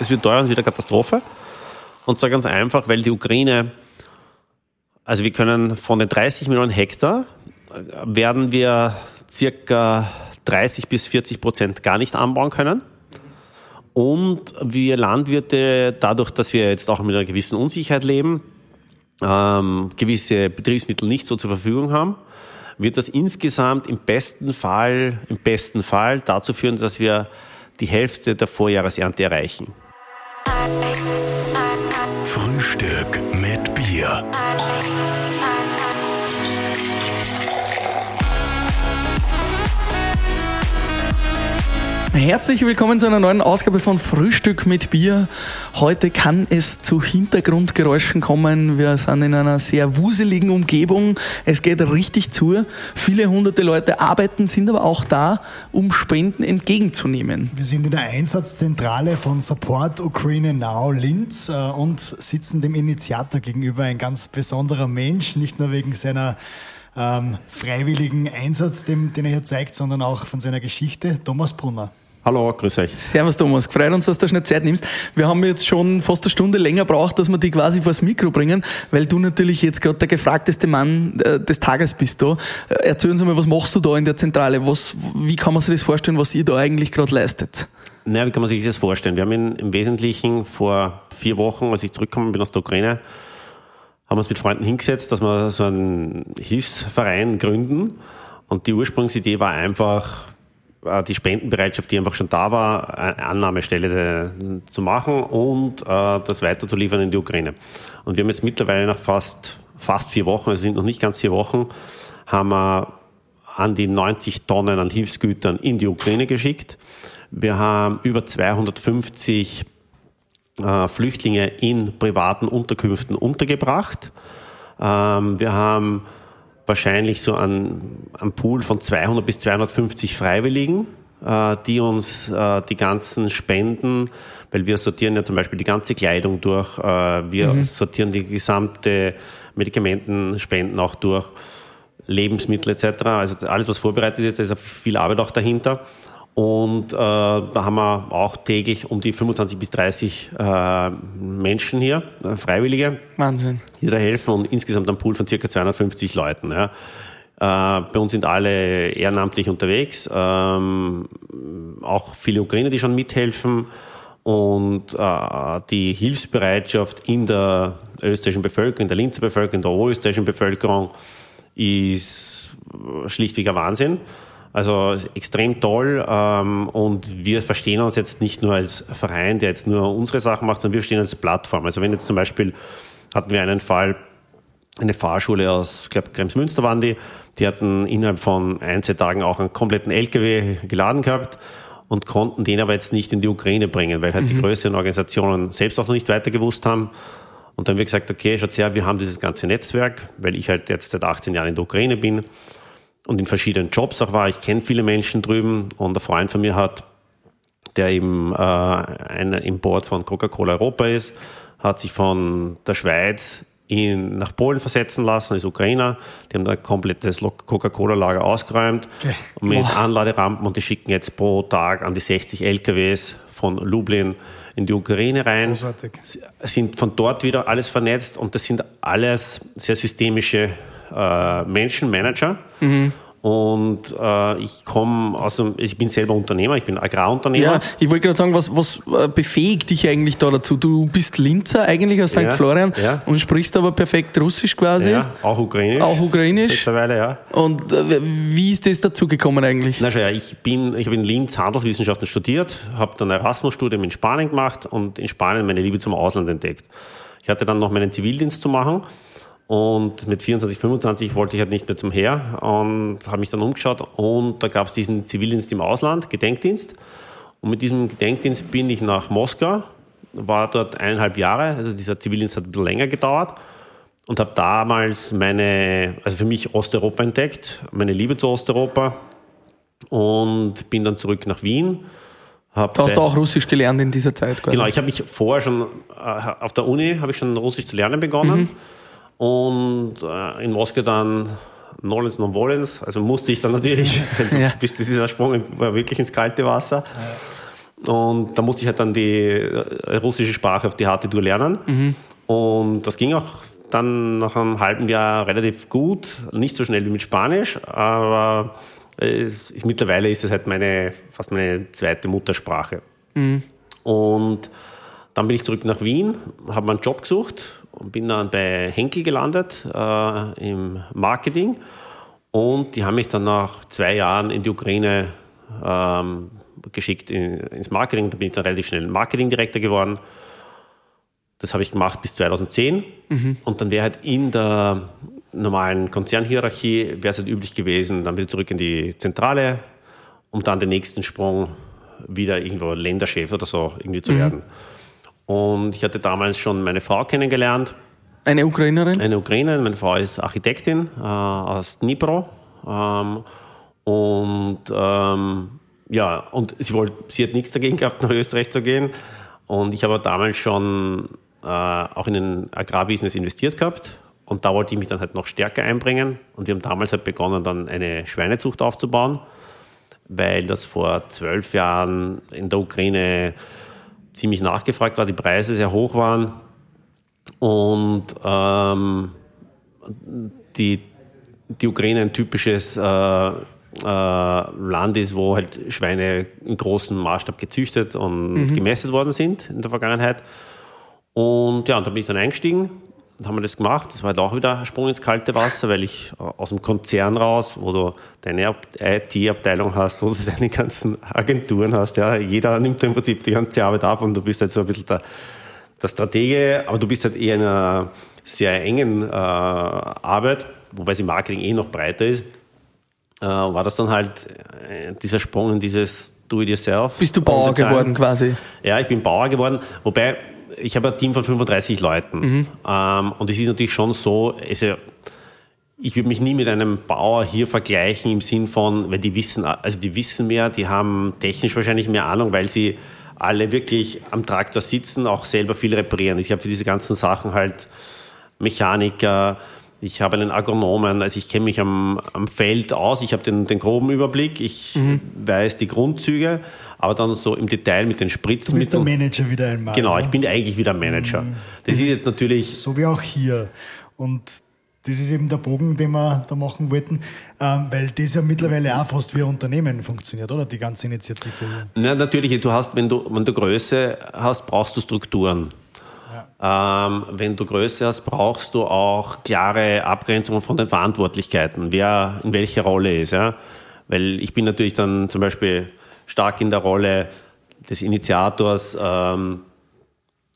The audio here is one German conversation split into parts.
Es wird teuer und wieder Katastrophe. Und zwar ganz einfach, weil die Ukraine, also wir können von den 30 Millionen Hektar, werden wir circa 30 bis 40 Prozent gar nicht anbauen können. Und wir Landwirte, dadurch, dass wir jetzt auch mit einer gewissen Unsicherheit leben, ähm, gewisse Betriebsmittel nicht so zur Verfügung haben, wird das insgesamt im besten Fall, im besten Fall dazu führen, dass wir die Hälfte der Vorjahresernte erreichen. Frühstück mit Bier. Herzlich willkommen zu einer neuen Ausgabe von Frühstück mit Bier. Heute kann es zu Hintergrundgeräuschen kommen. Wir sind in einer sehr wuseligen Umgebung. Es geht richtig zu. Viele hunderte Leute arbeiten, sind aber auch da, um Spenden entgegenzunehmen. Wir sind in der Einsatzzentrale von Support Ukraine Now Linz äh, und sitzen dem Initiator gegenüber ein ganz besonderer Mensch, nicht nur wegen seiner ähm, freiwilligen Einsatz, den, den er hier zeigt, sondern auch von seiner Geschichte, Thomas Brunner. Hallo, grüß euch. Servus Thomas, freut uns, dass du schnell Zeit nimmst. Wir haben jetzt schon fast eine Stunde länger braucht, dass wir die quasi vors Mikro bringen, weil du natürlich jetzt gerade der gefragteste Mann äh, des Tages bist da. Äh, erzähl uns mal, was machst du da in der Zentrale? Was, wie kann man sich das vorstellen, was ihr da eigentlich gerade leistet? Naja, wie kann man sich das vorstellen? Wir haben in, im Wesentlichen vor vier Wochen, als ich zurückgekommen bin aus der Ukraine, haben uns mit Freunden hingesetzt, dass wir so einen Hilfsverein gründen. Und die Ursprungsidee war einfach, die Spendenbereitschaft, die einfach schon da war, eine Annahmestelle äh, zu machen und äh, das weiterzuliefern in die Ukraine. Und wir haben jetzt mittlerweile nach fast, fast vier Wochen, es sind noch nicht ganz vier Wochen, haben wir an die 90 Tonnen an Hilfsgütern in die Ukraine geschickt. Wir haben über 250 äh, Flüchtlinge in privaten Unterkünften untergebracht. Ähm, wir haben wahrscheinlich so einen, einen Pool von 200 bis 250 Freiwilligen, äh, die uns äh, die ganzen Spenden, weil wir sortieren ja zum Beispiel die ganze Kleidung durch, äh, wir mhm. sortieren die gesamte Medikamentenspenden auch durch, Lebensmittel etc. Also alles, was vorbereitet ist, da ist viel Arbeit auch dahinter. Und äh, da haben wir auch täglich um die 25 bis 30 äh, Menschen hier, äh, Freiwillige. Wahnsinn. Die da helfen und insgesamt ein Pool von circa 250 Leuten. Ja. Äh, bei uns sind alle ehrenamtlich unterwegs, ähm, auch viele Ukrainer, die schon mithelfen. Und äh, die Hilfsbereitschaft in der österreichischen Bevölkerung, in der Linzer Bevölkerung, in der oberösterreichischen Bevölkerung ist schlichtweg ein Wahnsinn. Also extrem toll ähm, und wir verstehen uns jetzt nicht nur als Verein, der jetzt nur unsere Sachen macht, sondern wir verstehen als Plattform. Also wenn jetzt zum Beispiel hatten wir einen Fall, eine Fahrschule aus, ich glaube, Kremsmünster waren die, die hatten innerhalb von ein, zwei Tagen auch einen kompletten LKW geladen gehabt und konnten den aber jetzt nicht in die Ukraine bringen, weil halt mhm. die größeren Organisationen selbst auch noch nicht weiter gewusst haben. Und dann haben wir gesagt, okay, schaut her, wir haben dieses ganze Netzwerk, weil ich halt jetzt seit 18 Jahren in der Ukraine bin und in verschiedenen Jobs auch war. Ich kenne viele Menschen drüben und ein Freund von mir hat, der eben äh, ein Import von Coca-Cola Europa ist, hat sich von der Schweiz in, nach Polen versetzen lassen, ist Ukrainer. Die haben da ein komplettes Coca-Cola-Lager ausgeräumt okay. mit Boah. Anladerampen und die schicken jetzt pro Tag an die 60 LKWs von Lublin in die Ukraine rein. Großartig. Sind von dort wieder alles vernetzt und das sind alles sehr systemische äh, Menschen, Manager. Mhm. Und äh, ich komme aus dem, ich bin selber Unternehmer, ich bin Agrarunternehmer. Ja, ich wollte gerade sagen, was, was äh, befähigt dich eigentlich da dazu? Du bist Linzer eigentlich aus St. Ja, Florian ja. und sprichst aber perfekt Russisch quasi. Ja, auch Ukrainisch. Auch Ukrainisch. Mittlerweile, ja. Und äh, wie ist das dazu gekommen eigentlich? Na schau, ja, ich bin, ich habe in Linz Handelswissenschaften studiert, habe dann ein Erasmus-Studium in Spanien gemacht und in Spanien meine Liebe zum Ausland entdeckt. Ich hatte dann noch meinen Zivildienst zu machen und mit 24, 25 wollte ich halt nicht mehr zum Heer und habe mich dann umgeschaut und da gab es diesen Zivildienst im Ausland, Gedenkdienst. Und mit diesem Gedenkdienst bin ich nach Moskau, war dort eineinhalb Jahre, also dieser Zivildienst hat ein bisschen länger gedauert und habe damals meine, also für mich Osteuropa entdeckt, meine Liebe zu Osteuropa und bin dann zurück nach Wien. Hab, du hast auch Russisch gelernt in dieser Zeit. Quasi. Genau, ich habe mich vorher schon, äh, auf der Uni habe ich schon Russisch zu lernen begonnen. Mhm und äh, in Moskau dann Nolens non volens, also musste ich dann natürlich, Ja. bis dieser Sprung war wirklich ins kalte Wasser. Und da musste ich halt dann die äh, russische Sprache auf die harte Tour lernen. Und das ging auch dann nach einem halben Jahr relativ gut, nicht so schnell wie mit Spanisch, aber äh, ist, mittlerweile ist es halt meine, fast meine zweite Muttersprache. Und dann bin ich zurück nach Wien, habe meinen Job gesucht und bin dann bei Henkel gelandet äh, im Marketing. Und die haben mich dann nach zwei Jahren in die Ukraine ähm, geschickt in, ins Marketing. Da bin ich dann relativ schnell Marketingdirektor geworden. Das habe ich gemacht bis 2010. Und dann wäre halt in der normalen Konzernhierarchie, wäre es halt üblich gewesen, dann wieder zurück in die Zentrale, um dann den nächsten Sprung wieder irgendwo Länderchef oder so irgendwie zu werden. Und ich hatte damals schon meine Frau kennengelernt, Eine Ukrainerin? eine Ukrainerin. Meine Frau ist Architektin äh, aus Dnipro. Ähm, und ähm, ja, und sie, wollte, sie hat nichts dagegen gehabt, nach Österreich zu gehen. Und ich habe damals schon äh, auch in den Agrarbusiness investiert gehabt. Und da wollte ich mich dann halt noch stärker einbringen. Und wir haben damals halt begonnen, dann eine Schweinezucht aufzubauen, weil das vor zwölf Jahren in der Ukraine ziemlich nachgefragt war, die Preise sehr hoch waren. Und ähm, die, die Ukraine ein typisches äh, äh, Land ist, wo halt Schweine in großem Maßstab gezüchtet und gemästet worden sind in der Vergangenheit. Und ja, und da bin ich dann eingestiegen haben wir das gemacht. Das war halt auch wieder ein Sprung ins kalte Wasser, weil ich aus dem Konzern raus, wo du deine Ab- IT-Abteilung hast, wo du deine ganzen Agenturen hast, ja, jeder nimmt im Prinzip die ganze Arbeit ab und du bist halt so ein bisschen der, der Stratege, aber du bist halt eher in einer sehr engen äh, Arbeit, wobei es im Marketing eh noch breiter ist, äh, war das dann halt äh, dieser Sprung in dieses Do-it-yourself. Bist du Bauer geworden quasi? ja, ich bin Bauer geworden, wobei ich habe ein Team von 35 Leuten. Ähm, und es ist natürlich schon so, also ich würde mich nie mit einem Bauer hier vergleichen im Sinn von, weil die wissen, also die wissen mehr, die haben technisch wahrscheinlich mehr Ahnung, weil sie alle wirklich am Traktor sitzen, auch selber viel reparieren. Ich habe für diese ganzen Sachen halt Mechaniker, ich habe einen Agronomen, also ich kenne mich am, am Feld aus, ich habe den, den groben Überblick, ich weiß die Grundzüge, aber dann so im Detail mit den Du bist der. Manager wieder einmal. Genau, ne? ich bin eigentlich wieder Manager. Das ist jetzt natürlich So wie auch hier. Und das ist eben der Bogen, den wir da machen wollten, ähm, weil das ja mittlerweile auch fast wie ein Unternehmen funktioniert, oder? Die ganze Initiative. Ja, natürlich, du hast, wenn du, wenn du Größe hast, brauchst du Strukturen. Ähm, wenn du Größe hast, brauchst du auch klare Abgrenzungen von den Verantwortlichkeiten, wer in welcher Rolle ist. Ja? Weil ich bin natürlich dann zum Beispiel stark in der Rolle des Initiators, ähm,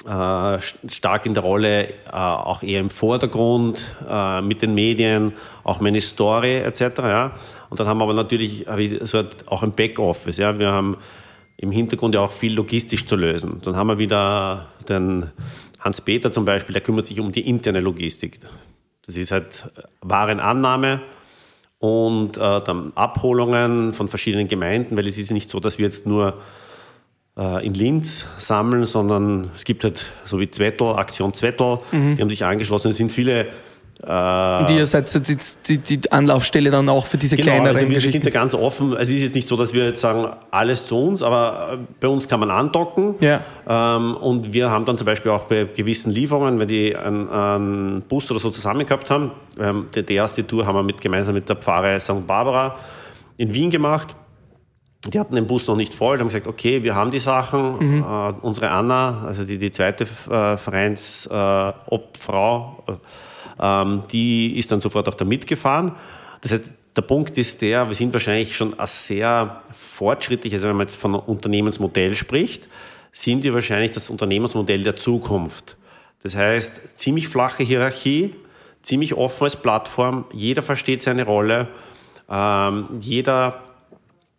äh, stark in der Rolle, äh, auch eher im Vordergrund, äh, mit den Medien, auch meine Story etc. Ja? Und dann haben wir aber natürlich habe ich so auch ein Backoffice. Ja? Wir haben im Hintergrund ja auch viel logistisch zu lösen. Dann haben wir wieder den Hans-Peter zum Beispiel, der kümmert sich um die interne Logistik. Das ist halt Warenannahme und äh, dann Abholungen von verschiedenen Gemeinden, weil es ist nicht so, dass wir jetzt nur äh, in Linz sammeln, sondern es gibt halt so wie Zwettel, Aktion Zwettel, die haben sich angeschlossen. Es sind viele Und ihr seid die, die, die Anlaufstelle dann auch für diese Genau, kleineren also wir, sind da ganz offen. Es ist jetzt nicht so, dass wir jetzt sagen, alles zu uns, aber äh, bei uns kann man andocken. Ja. Ähm, und wir haben dann zum Beispiel auch bei gewissen Lieferungen, wenn die einen, einen Bus oder so zusammen gehabt haben, ähm, die, die erste Tour haben wir mit, gemeinsam mit der Pfarre St. Barbara in Wien gemacht. Die hatten den Bus noch nicht voll, die haben gesagt, okay, wir haben die Sachen. Äh, unsere Anna, also die, die zweite äh, Vereinsobfrau, äh, Obfrau, äh, ähm, die ist dann sofort auch da mitgefahren. Das heißt, der Punkt ist der, wir sind wahrscheinlich schon ein sehr fortschrittlich, also wenn man jetzt von Unternehmensmodell spricht, sind wir wahrscheinlich das Unternehmensmodell der Zukunft. Das heißt, ziemlich flache Hierarchie, ziemlich offen als Plattform, jeder versteht seine Rolle, ähm, jeder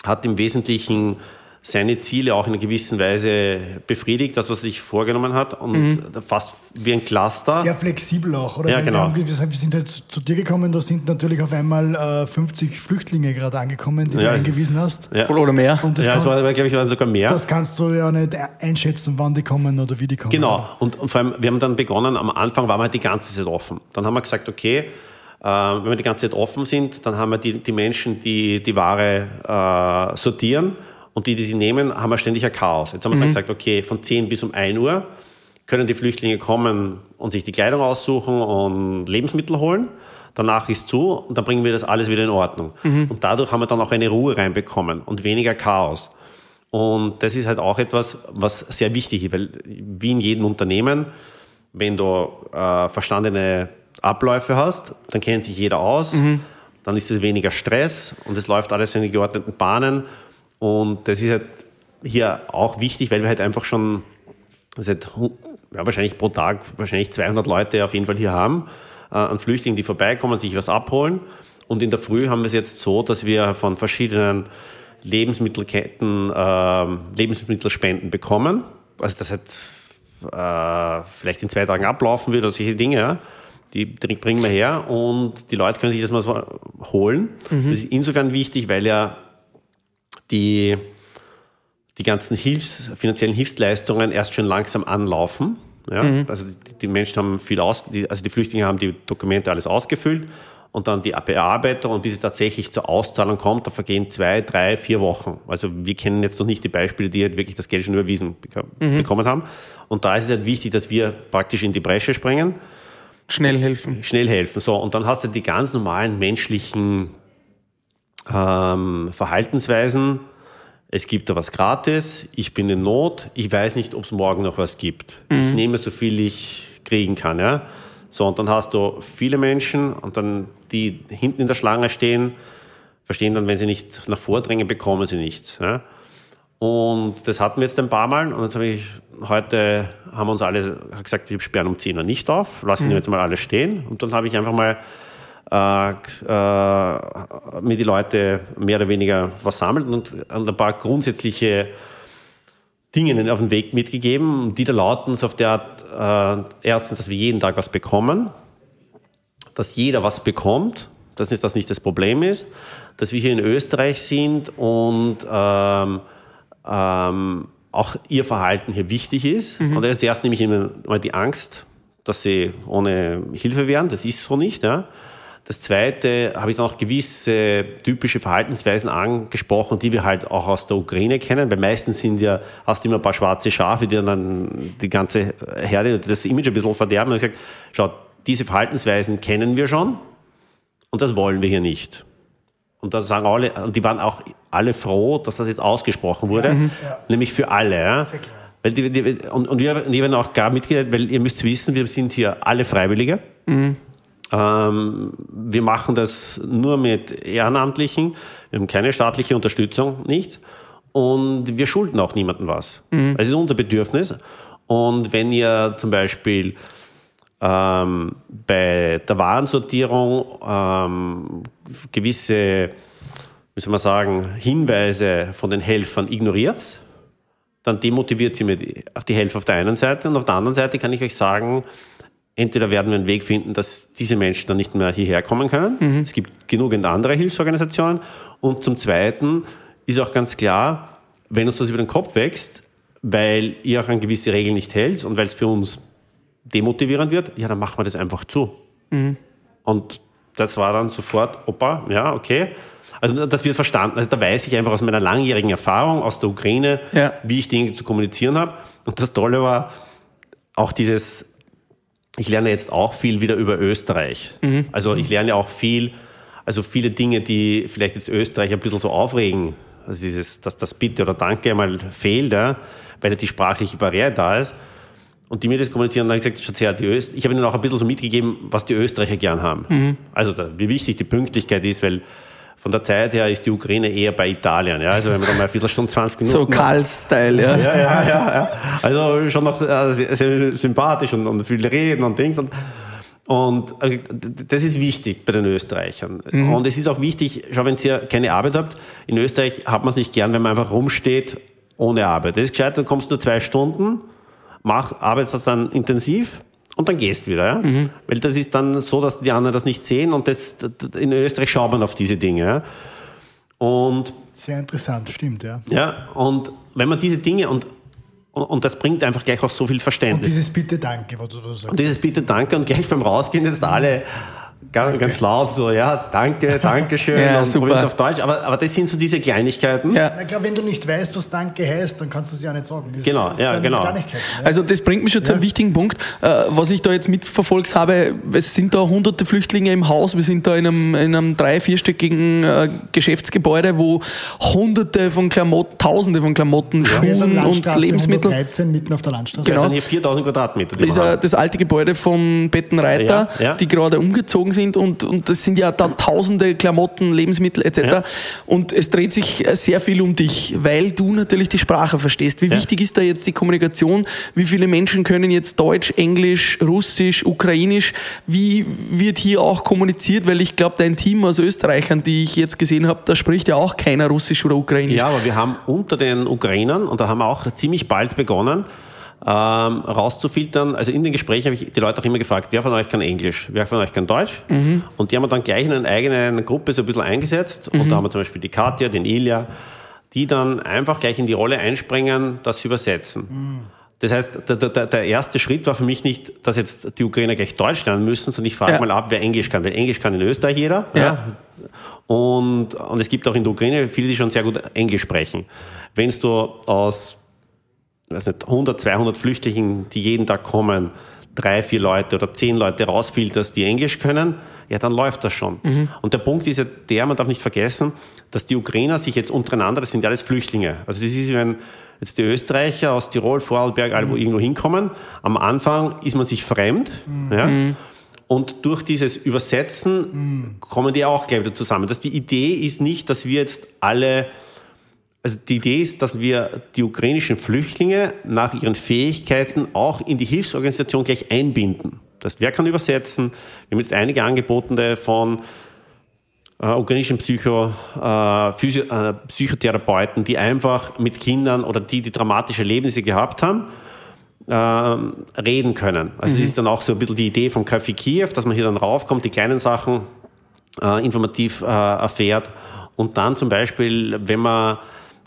hat im Wesentlichen seine Ziele auch in einer gewissen Weise befriedigt, das, was er sich vorgenommen hat und fast wie ein Cluster. Sehr flexibel auch, oder? Ja, Weil genau. Wir, haben, wir sind- halt zu, zu dir gekommen, da sind natürlich auf einmal äh, 50 Flüchtlinge gerade angekommen, die Ja. du eingewiesen hast. Ja. Oder mehr. Und das, ja, es kann, war, glaube ich, war sogar mehr. das kannst du ja nicht einschätzen, wann die kommen oder wie die kommen. Genau. Und, und vor allem, wir haben dann begonnen, am Anfang waren wir halt die ganze Zeit offen. Dann haben wir gesagt, okay, wenn wir die ganze Zeit offen sind, dann haben wir die, die Menschen, die die Ware äh, sortieren und die, die sie nehmen, haben wir ständig ein Chaos. Jetzt haben wir mhm. gesagt, okay, von 10 bis um 1 Uhr können die Flüchtlinge kommen und sich die Kleidung aussuchen und Lebensmittel holen. Danach ist zu und dann bringen wir das alles wieder in Ordnung. Mhm. Und dadurch haben wir dann auch eine Ruhe reinbekommen und weniger Chaos. Und das ist halt auch etwas, was sehr wichtig ist, weil wie in jedem Unternehmen, wenn du äh, verstandene Abläufe hast, dann kennt sich jeder aus, mhm. dann ist es weniger Stress und es läuft alles in geordneten Bahnen und das ist halt hier auch wichtig, weil wir halt einfach schon seit ja, wahrscheinlich pro Tag wahrscheinlich 200 Leute auf jeden Fall hier haben, äh, an Flüchtlingen, die vorbeikommen, sich was abholen. Und in der Früh haben wir es jetzt so, dass wir von verschiedenen Lebensmittelketten äh, Lebensmittelspenden bekommen. Also das hat äh, vielleicht in zwei Tagen ablaufen wird oder solche Dinge. Ja. Die bringen wir her und die Leute können sich das mal so holen. Mhm. Das ist insofern wichtig, weil ja die, die ganzen Hilfs-, finanziellen Hilfsleistungen erst schon langsam anlaufen. Ja? Mhm. Also die, die, Menschen haben viel aus, die, also die Flüchtlinge haben die Dokumente alles ausgefüllt und dann die Bearbeitung und bis es tatsächlich zur Auszahlung kommt, da vergehen zwei, drei, vier Wochen. Also wir kennen jetzt noch nicht die Beispiele, die halt wirklich das Geld schon überwiesen mhm. bekommen haben. Und da ist es halt wichtig, dass wir praktisch in die Bresche springen. Schnell helfen. Schnell helfen. So, und dann hast du die ganz normalen menschlichen ähm, Verhaltensweisen. Es gibt da was gratis, ich bin in Not, ich weiß nicht, ob es morgen noch was gibt. Mhm. Ich nehme so viel ich kriegen kann. Ja? So, und dann hast du viele Menschen und dann die hinten in der Schlange stehen, verstehen dann, wenn sie nicht nach vordrängen, bekommen sie nichts. Ja? Und das hatten wir jetzt ein paar Mal und jetzt habe ich heute haben uns alle gesagt, wir sperren um 10 Uhr nicht auf, lassen mhm. jetzt mal alle stehen. Und dann habe ich einfach mal äh, äh, mir die Leute mehr oder weniger versammelt und ein paar grundsätzliche Dinge auf den Weg mitgegeben, die da lauten so auf der Art, äh, erstens, dass wir jeden Tag was bekommen, dass jeder was bekommt, dass das nicht das Problem ist, dass wir hier in Österreich sind und ähm, ähm, auch ihr Verhalten hier wichtig ist. Mhm. Und das ist erst nämlich immer die Angst, dass sie ohne Hilfe wären. Das ist so nicht. Ja. Das Zweite habe ich dann auch gewisse typische Verhaltensweisen angesprochen, die wir halt auch aus der Ukraine kennen, weil meistens sind ja, hast du immer ein paar schwarze Schafe, die dann die ganze Herde, das Image ein bisschen verderben. Und ich gesagt, schau, diese Verhaltensweisen kennen wir schon und das wollen wir hier nicht. Und da sagen alle, und die waren auch alle froh, dass das jetzt ausgesprochen wurde, mhm. ja. nämlich für alle. Ja. Weil die, die, und, und wir, und wir haben auch gar mitgeteilt, weil ihr müsst wissen, wir sind hier alle Freiwillige. Mhm. Ähm, wir machen das nur mit Ehrenamtlichen. Wir haben keine staatliche Unterstützung, nichts. Und wir schulden auch niemandem was. Mhm. Es ist unser Bedürfnis. Und wenn ihr zum Beispiel ähm, bei der Warensortierung ähm, gewisse, wie soll man sagen, Hinweise von den Helfern ignoriert, dann demotiviert sie mir die, die Helfer auf der einen Seite und auf der anderen Seite kann ich euch sagen, entweder werden wir einen Weg finden, dass diese Menschen dann nicht mehr hierher kommen können. Mhm. Es gibt genügend andere Hilfsorganisationen. Und zum Zweiten ist auch ganz klar, wenn uns das über den Kopf wächst, weil ihr auch an gewisse Regeln nicht hält und weil es für uns demotivierend wird, ja, dann machen wir das einfach zu. Mhm. Und das war dann sofort, Opa, ja, okay. Also das wird verstanden. Also da weiß ich einfach aus meiner langjährigen Erfahrung aus der Ukraine, ja. wie ich Dinge zu kommunizieren habe. Und das Tolle war auch dieses ich lerne jetzt auch viel wieder über Österreich. Mhm. Also ich lerne auch viel, also viele Dinge, die vielleicht jetzt Österreich ein bisschen so aufregen. Also dieses, dass das Bitte oder Danke einmal fehlt, ja, weil die sprachliche Barriere da ist. Und die mir das kommunizieren, dann habe ich gesagt, schon sehr, die Öst ich habe ihnen auch ein bisschen so mitgegeben, was die Österreicher gern haben. Mhm. Also da, wie wichtig die Pünktlichkeit ist, weil von der Zeit her ist die Ukraine eher bei Italien. Ja? Also wenn man da mal eine Viertelstunde, 20 Minuten... So Karl-Style, ja. ja. Ja, ja, ja, Also schon noch äh, sehr, sympathisch und, und viel reden und Dings. Und, und äh, das ist wichtig bei den Österreichern. Mhm. Und es ist auch wichtig, schau, wenn ihr keine Arbeit habt, in Österreich hat man es nicht gern, wenn man einfach rumsteht ohne Arbeit. Das ist gescheit, dann kommst du nur zwei Stunden, mach, arbeitest das dann intensiv und dann gehst wieder. Ja? Mhm. Weil das ist dann so, dass die anderen das nicht sehen und das, in Österreich schaut man auf diese Dinge. Ja? Und Sehr interessant, stimmt, ja. Ja, und wenn man diese Dinge und, und, und das bringt einfach gleich auch so viel Verständnis. Und dieses Bitte Danke, was du da sagst. Und dieses Bitte Danke und gleich beim Rausgehen jetzt alle ganz, ganz laut so, ja, danke, danke schön Ja, und super. auf Deutsch. Aber, aber das sind so diese Kleinigkeiten. Ja. Na klar, wenn du nicht weißt, was Danke heißt, dann kannst du es ja nicht sagen. Das Genau, das ja, genau. Kleinigkeiten, ja. Also das bringt mich schon zu einem wichtigen Punkt. Äh, was ich da jetzt mitverfolgt habe, es sind da hunderte Flüchtlinge im Haus. Wir sind da in einem, in einem drei-, vierstöckigen äh, Geschäftsgebäude, wo hunderte von Klamotten, tausende von Klamotten, Schuhen und Landstraße Lebensmitteln. 113 mitten auf der Landstraße. Genau. Das sind hier 4000 Quadratmeter. Das ist ja haben. das alte Gebäude von Bettenreiter, Ja, ja. die gerade umgezogen sind und, und das sind ja da tausende Klamotten, Lebensmittel etc. Ja. Und es dreht sich sehr viel um dich, weil du natürlich die Sprache verstehst. Wie Ja. wichtig ist da jetzt die Kommunikation? Wie viele Menschen können jetzt Deutsch, Englisch, Russisch, Ukrainisch? Wie wird hier auch kommuniziert? Weil ich glaube, dein Team aus Österreichern, die ich jetzt gesehen habe, da spricht ja auch keiner Russisch oder Ukrainisch. Ja, aber wir haben unter den Ukrainern, und da haben wir auch ziemlich bald begonnen, ähm, rauszufiltern. Also in den Gesprächen habe ich die Leute auch immer gefragt, wer von euch kann Englisch, wer von euch kann Deutsch? Und die haben wir dann gleich in eine eigene Gruppe so ein bisschen eingesetzt. Und da haben wir zum Beispiel die Katja, den Ilja, die dann einfach gleich in die Rolle einspringen, das übersetzen. Das heißt, der, der, der erste Schritt war für mich nicht, dass jetzt die Ukrainer gleich Deutsch lernen müssen, sondern ich frage Ja. mal ab, wer Englisch kann. Weil Englisch kann in Österreich jeder. Ja. Und, und es gibt auch in der Ukraine viele, die schon sehr gut Englisch sprechen. Wenn du aus weiß nicht, 100, 200 Flüchtlingen, die jeden Tag kommen, drei, vier Leute oder zehn Leute rausfilterst, die Englisch können, ja, dann läuft das schon. Und der Punkt ist ja der, man darf nicht vergessen, dass die Ukrainer sich jetzt untereinander, das sind ja alles Flüchtlinge. Also das ist, wie wenn jetzt die Österreicher aus Tirol, Vorarlberg, wo irgendwo hinkommen. Am Anfang ist man sich fremd. Ja? Und durch dieses Übersetzen kommen die auch gleich wieder zusammen. Das, die Idee ist nicht, dass wir jetzt alle also die Idee ist, dass wir die ukrainischen Flüchtlinge nach ihren Fähigkeiten auch in die Hilfsorganisation gleich einbinden. Das heißt, wer kann übersetzen? Wir haben jetzt einige Angebotene von äh, ukrainischen Psycho, äh, Physio, äh, Psychotherapeuten, die einfach mit Kindern oder die, die dramatische Erlebnisse gehabt haben, ähm, reden können. Also das ist dann auch so ein bisschen die Idee vom Café Kiew, dass man hier dann raufkommt, die kleinen Sachen äh, informativ äh, erfährt und dann zum Beispiel, wenn man,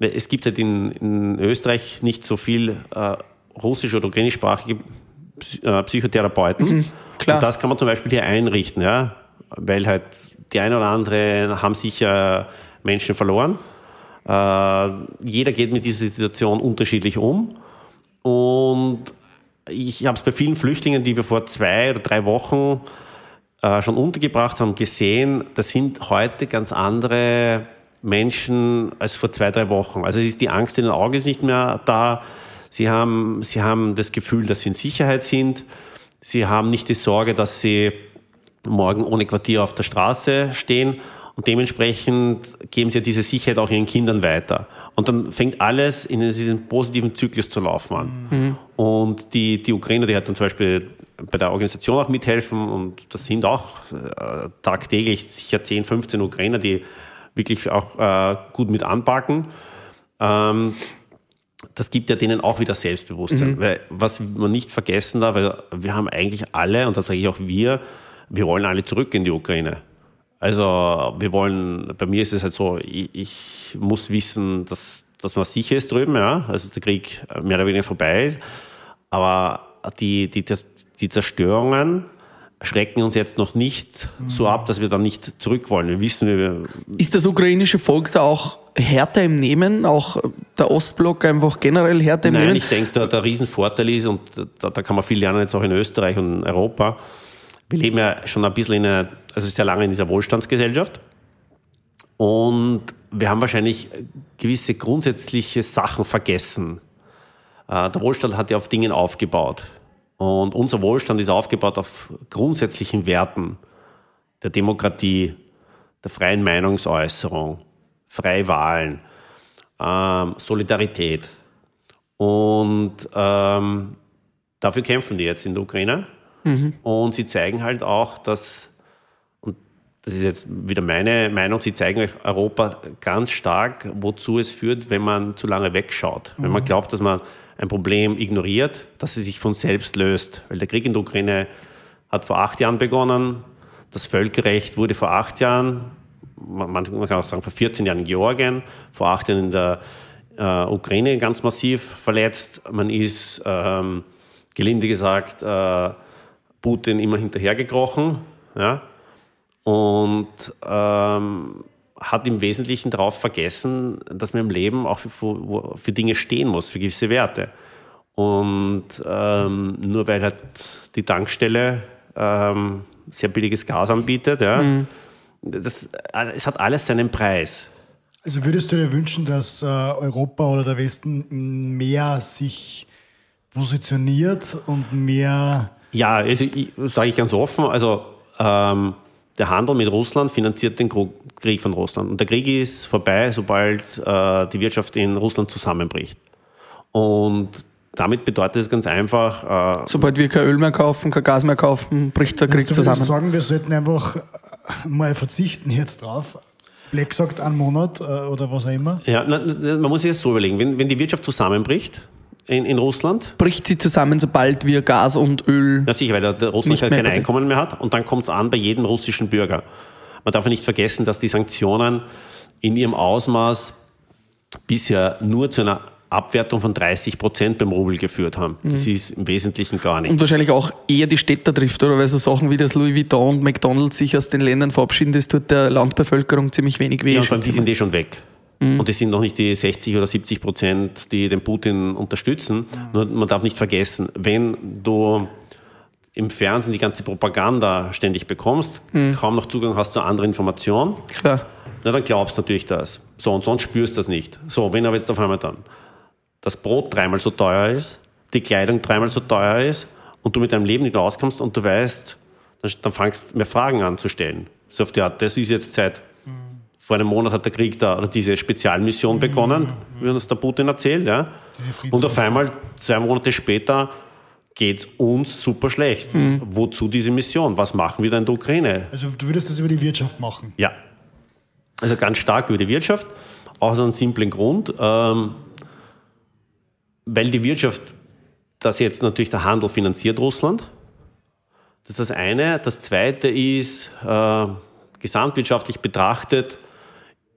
es gibt halt in, in Österreich nicht so viel äh, russisch- oder ukrainischsprachige äh, Psychotherapeuten. klar. Und das kann man zum Beispiel hier einrichten, ja, weil halt die eine oder andere haben sicher Menschen verloren. Äh, jeder geht mit dieser Situation unterschiedlich um. Und ich habe es bei vielen Flüchtlingen, die wir vor zwei oder drei Wochen äh, schon untergebracht haben, gesehen, das sind heute ganz andere Menschen als vor zwei, drei Wochen. Also es ist die Angst in den Augen ist nicht mehr da. Sie haben, sie haben das Gefühl, dass sie in Sicherheit sind. Sie haben nicht die Sorge, dass sie morgen ohne Quartier auf der Straße stehen. Und dementsprechend geben sie diese Sicherheit auch ihren Kindern weiter. Und dann fängt alles in diesem positiven Zyklus zu laufen an. Und die, die Ukrainer, die halt dann zum Beispiel bei der Organisation auch mithelfen, und das sind auch äh, tagtäglich sicher 10, 15 Ukrainer, die wirklich auch äh, gut mit anpacken. Ähm, das gibt ja denen auch wieder Selbstbewusstsein. Weil, was man nicht vergessen darf, weil wir haben eigentlich alle, und das sage ich auch wir, wir wollen alle zurück in die Ukraine. Also wir wollen, bei mir ist es halt so, ich, ich muss wissen, dass, dass man sicher ist drüben, ja, also der Krieg mehr oder weniger vorbei ist. Aber die, die, das, die Zerstörungen schrecken uns jetzt noch nicht so ab, dass wir dann nicht zurück wollen. Wir wissen, wir, Ist das ukrainische Volk da auch härter im Nehmen? Auch der Ostblock einfach generell härter im Nein, Nehmen? ich denke, der, der Riesenvorteil ist, und da, da kann man viel lernen, jetzt auch in Österreich und in Europa, wir leben ja schon ein bisschen in einer, also sehr lange in dieser Wohlstandsgesellschaft. Und wir haben wahrscheinlich gewisse grundsätzliche Sachen vergessen. Äh, Der Wohlstand hat ja auf Dingen aufgebaut. Und unser Wohlstand ist aufgebaut auf grundsätzlichen Werten der Demokratie, der freien Meinungsäußerung, freie Wahlen, ähm, Solidarität. Und ähm, dafür kämpfen die jetzt in der Ukraine. Und sie zeigen halt auch, dass, und das ist jetzt wieder meine Meinung, sie zeigen euch Europa ganz stark, wozu es führt, wenn man zu lange wegschaut. Wenn man glaubt, dass man ein Problem ignoriert, dass es sich von selbst löst. Weil der Krieg in der Ukraine hat vor acht Jahren begonnen. Das Völkerrecht wurde vor acht Jahren, man kann auch sagen vor 14 Jahren in Georgien, vor acht Jahren in der äh, Ukraine ganz massiv verletzt. Man ist, ähm, gelinde gesagt, äh, Putin immer hinterhergekrochen. Ja? und ähm, hat im Wesentlichen darauf vergessen, dass man im Leben auch für, für Dinge stehen muss, für gewisse Werte. Und ähm, nur weil halt die Tankstelle ähm, sehr billiges Gas anbietet, ja, mhm. das, es hat alles seinen Preis. Also würdest du dir wünschen, dass äh, Europa oder der Westen mehr sich positioniert und mehr. Ja, also sage ich ganz offen, also ähm, der Handel mit Russland finanziert den Krieg von Russland. Und der Krieg ist vorbei, sobald äh, die Wirtschaft in Russland zusammenbricht. Und damit bedeutet es ganz einfach. Äh, sobald wir kein Öl mehr kaufen, kein Gas mehr kaufen, bricht der Krieg zusammen. Ich sagen, wir sollten einfach mal verzichten jetzt drauf. Black sagt einen Monat äh, oder was auch immer. Ja, man muss sich das so überlegen. Wenn, wenn die Wirtschaft zusammenbricht, in, in Russland. Bricht sie zusammen, sobald wir Gas und Öl. Ja, sicher, weil der, der Russland kein bitte. Einkommen mehr hat. Und dann kommt es an bei jedem russischen Bürger. Man darf nicht vergessen, dass die Sanktionen in ihrem Ausmaß bisher nur zu einer Abwertung von 30 Prozent beim Rubel geführt haben. Mhm. Das ist im Wesentlichen gar nicht. Und wahrscheinlich auch eher die Städter trifft, oder? Weil so Sachen wie das Louis Vuitton und McDonalds sich aus den Ländern verabschieden, das tut der Landbevölkerung ziemlich wenig weh. Ja, und die sind eh schon weg. Mhm. Und es sind noch nicht die 60 oder 70 Prozent, die den Putin unterstützen. Mhm. Nur man darf nicht vergessen, wenn du im Fernsehen die ganze Propaganda ständig bekommst, mhm. kaum noch Zugang hast zu anderen Informationen, Klar. Na, dann glaubst du natürlich das. So, und sonst spürst du das nicht. So, wenn aber jetzt auf einmal dann das Brot dreimal so teuer ist, die Kleidung dreimal so teuer ist und du mit deinem Leben nicht mehr auskommst und du weißt, dann, fangst du mehr Fragen an zu stellen. So auf die Art, das ist jetzt seit vor einem Monat hat der Krieg da, oder diese Spezialmission begonnen, wie uns der Putin erzählt. Ja. Und auf einmal, zwei Monate später, geht es uns super schlecht. Mhm. Wozu diese Mission? Was machen wir da in der Ukraine? Also du würdest das über die Wirtschaft machen? Ja. Also ganz stark über die Wirtschaft, aus einem simplen Grund, ähm, weil die Wirtschaft, das jetzt natürlich der Handel finanziert Russland. Das ist das eine. Das zweite ist, äh, gesamtwirtschaftlich betrachtet,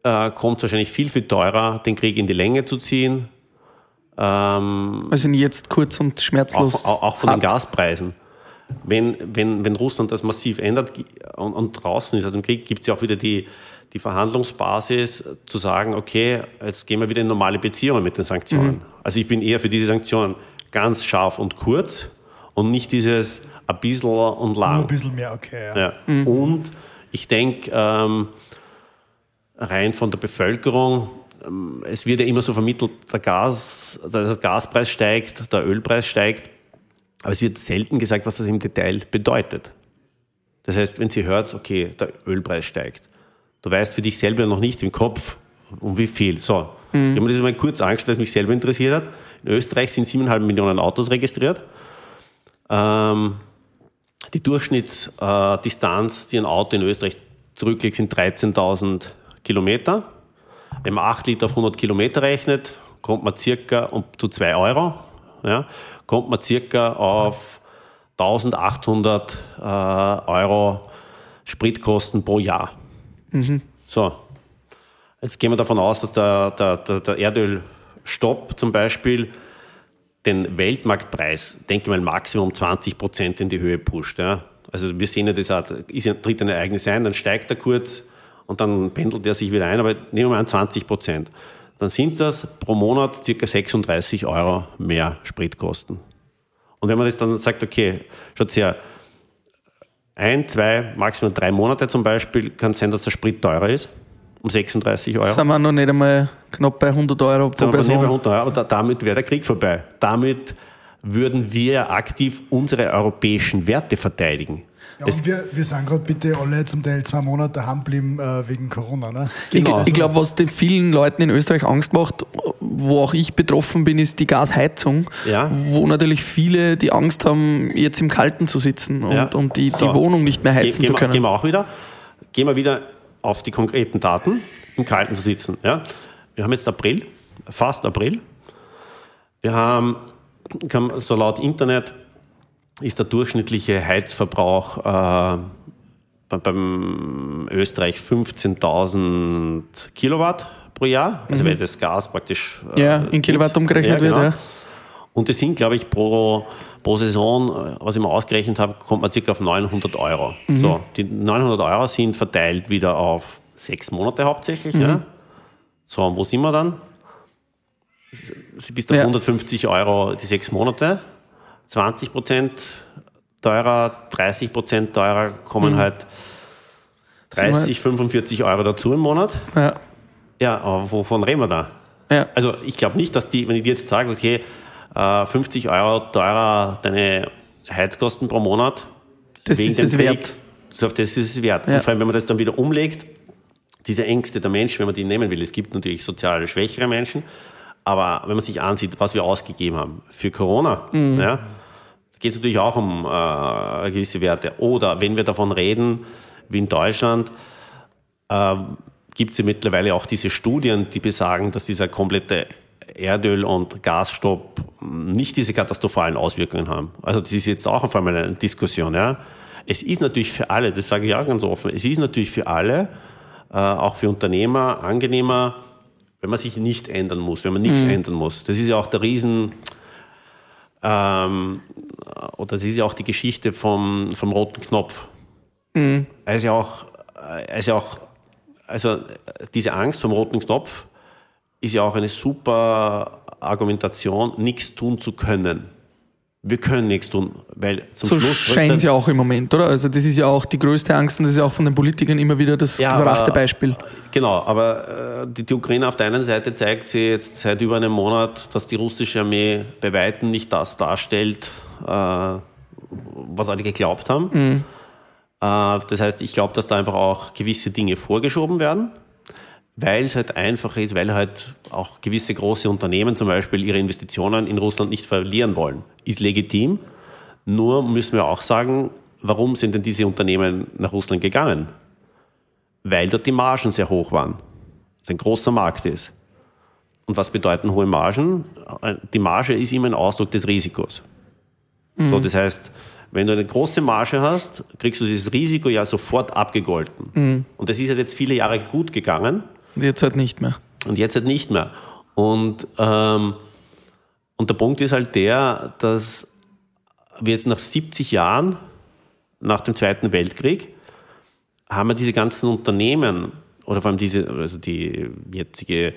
äh, kommt es wahrscheinlich viel, viel teurer, den Krieg in die Länge zu ziehen. Ähm, also jetzt kurz und schmerzlos. Auch, auch von hart. den Gaspreisen. Wenn, wenn, wenn Russland das massiv ändert und, und draußen ist, also im Krieg gibt es ja auch wieder die, die Verhandlungsbasis zu sagen, okay, jetzt gehen wir wieder in normale Beziehungen mit den Sanktionen. Mhm. Also ich bin eher für diese Sanktionen ganz scharf und kurz und nicht dieses ein bisschen und lang. Nur ein bisschen mehr, okay. Ja. ja. Mhm. Und ich denke, ähm, rein von der Bevölkerung. Ähm, es wird ja immer so vermittelt, der, Gas, der Gaspreis steigt, der Ölpreis steigt, aber es wird selten gesagt, was das im Detail bedeutet. Das heißt, wenn sie hört, okay, der Ölpreis steigt, du weißt für dich selber noch nicht im Kopf, um wie viel. So, mhm. ich habe mir das mal kurz angeschaut, was mich selber interessiert hat. In Österreich sind siebeneinhalb Millionen Autos registriert. Ähm, die Durchschnittsdistanz, die ein Auto in Österreich zurücklegt, sind 13.000 Kilometer. Wenn man 8 Liter auf 100 Kilometer rechnet, kommt man circa um, zu 2 Euro, ja, kommt man circa auf 1800 äh, Euro Spritkosten pro Jahr. Mhm. So, jetzt gehen wir davon aus, dass der, der, der, der Erdölstopp zum Beispiel den Weltmarktpreis, denke mal, Maximum 20 Prozent in die Höhe pusht. Ja. Also wir sehen ja, das ist tritt ein Ereignis ein, dann steigt er kurz, und dann pendelt er sich wieder ein, aber nehmen wir mal an 20 Prozent. Dann sind das pro Monat circa 36 Euro mehr Spritkosten. Und wenn man das dann sagt, okay, schaut her, ein, zwei, maximal drei Monate zum Beispiel, kann es sein, dass der Sprit teurer ist, um 36 Euro. Sind wir noch nicht einmal knapp bei 100 Euro pro Person. Bei 100 Euro, aber damit wäre der Krieg vorbei. Damit würden wir aktiv unsere europäischen Werte verteidigen. Ja, und wir, wir sind gerade bitte alle zum Teil zwei Monate daheim geblieben äh, wegen Corona. Ne? Genau. Ich, ich glaube, was den vielen Leuten in Österreich Angst macht, wo auch ich betroffen bin, ist die Gasheizung, ja. wo natürlich viele die Angst haben, jetzt im Kalten zu sitzen und, ja. und die, die Wohnung nicht mehr heizen Ge zu können. Gehen wir auch wieder, gehen wir wieder auf die konkreten Daten, im Kalten zu sitzen. Ja? Wir haben jetzt April, fast April. Wir haben, so laut Internet, ist der durchschnittliche Heizverbrauch äh, beim Österreich 15.000 Kilowatt pro Jahr, also mhm. weil das Gas praktisch äh, ja, in Kilowatt umgerechnet ja, genau. wird. Ja. Und das sind, glaube ich, pro, pro Saison, äh, was ich mal ausgerechnet habe, kommt man circa auf 900 Euro. So, die 900 Euro sind verteilt wieder auf sechs Monate hauptsächlich. Ja. So, und wo sind wir dann? Sie bist auf Ja. 150 Euro die sechs Monate. 20 Prozent teurer, 30 Prozent teurer kommen halt 30, 45 Euro dazu im Monat. Ja. Ja, aber wovon reden wir da? Ja. Also ich glaube nicht, dass die, wenn ich dir jetzt sage, okay, äh, 50 Euro teurer deine Heizkosten pro Monat, Das ist es Krieg, wert. so auf das ist es wert. Ja. Und vor allem, wenn man das dann wieder umlegt, diese Ängste der Menschen, wenn man die nehmen will, es gibt natürlich sozial schwächere Menschen, aber wenn man sich ansieht, was wir ausgegeben haben für Corona, Mhm. ja, geht es natürlich auch um äh, gewisse Werte. Oder wenn wir davon reden, wie in Deutschland, äh, gibt es ja mittlerweile auch diese Studien, die besagen, dass dieser komplette Erdöl- und Gasstopp nicht diese katastrophalen Auswirkungen haben. Also das ist jetzt auch auf einmal eine Diskussion. Ja. Es ist natürlich für alle, das sage ich auch ganz offen, es ist natürlich für alle, äh, auch für Unternehmer, angenehmer, wenn man sich nicht ändern muss, wenn man nichts ändern muss. Das ist ja auch der Riesen, ähm, oder das ist ja auch die Geschichte vom, vom roten Knopf. Ist ja auch, ja auch, also diese Angst vom roten Knopf ist ja auch eine super Argumentation, nichts tun zu können. Wir können nichts tun, weil zum So Schluss scheint es ja auch im Moment, oder? Also das ist ja auch die größte Angst und das ist ja auch von den Politikern immer wieder das Ja, aber- Beispiel. Genau, aber äh, die, die Ukraine auf der einen Seite zeigt sie jetzt seit über einem Monat, dass die russische Armee bei weitem nicht das darstellt, äh, was alle geglaubt haben. Äh, das heißt, ich glaube, dass da einfach auch gewisse Dinge vorgeschoben werden, weil es halt einfach ist, weil halt auch gewisse große Unternehmen zum Beispiel ihre Investitionen in Russland nicht verlieren wollen. Ist legitim. Nur müssen wir auch sagen, warum sind denn diese Unternehmen nach Russland gegangen? weil dort die Margen sehr hoch waren. Es ein großer Markt ist. Und was bedeuten hohe Margen? Die Marge ist immer ein Ausdruck des Risikos. So, das heißt, wenn du eine große Marge hast, kriegst du dieses Risiko ja sofort abgegolten. Und das ist halt jetzt viele Jahre gut gegangen Und jetzt halt nicht mehr. und jetzt halt nicht mehr. Und, ähm, und der Punkt ist halt der, dass wir jetzt nach 70 Jahren, nach dem Zweiten Weltkrieg, haben wir diese ganzen Unternehmen oder vor allem diese, also die jetzige,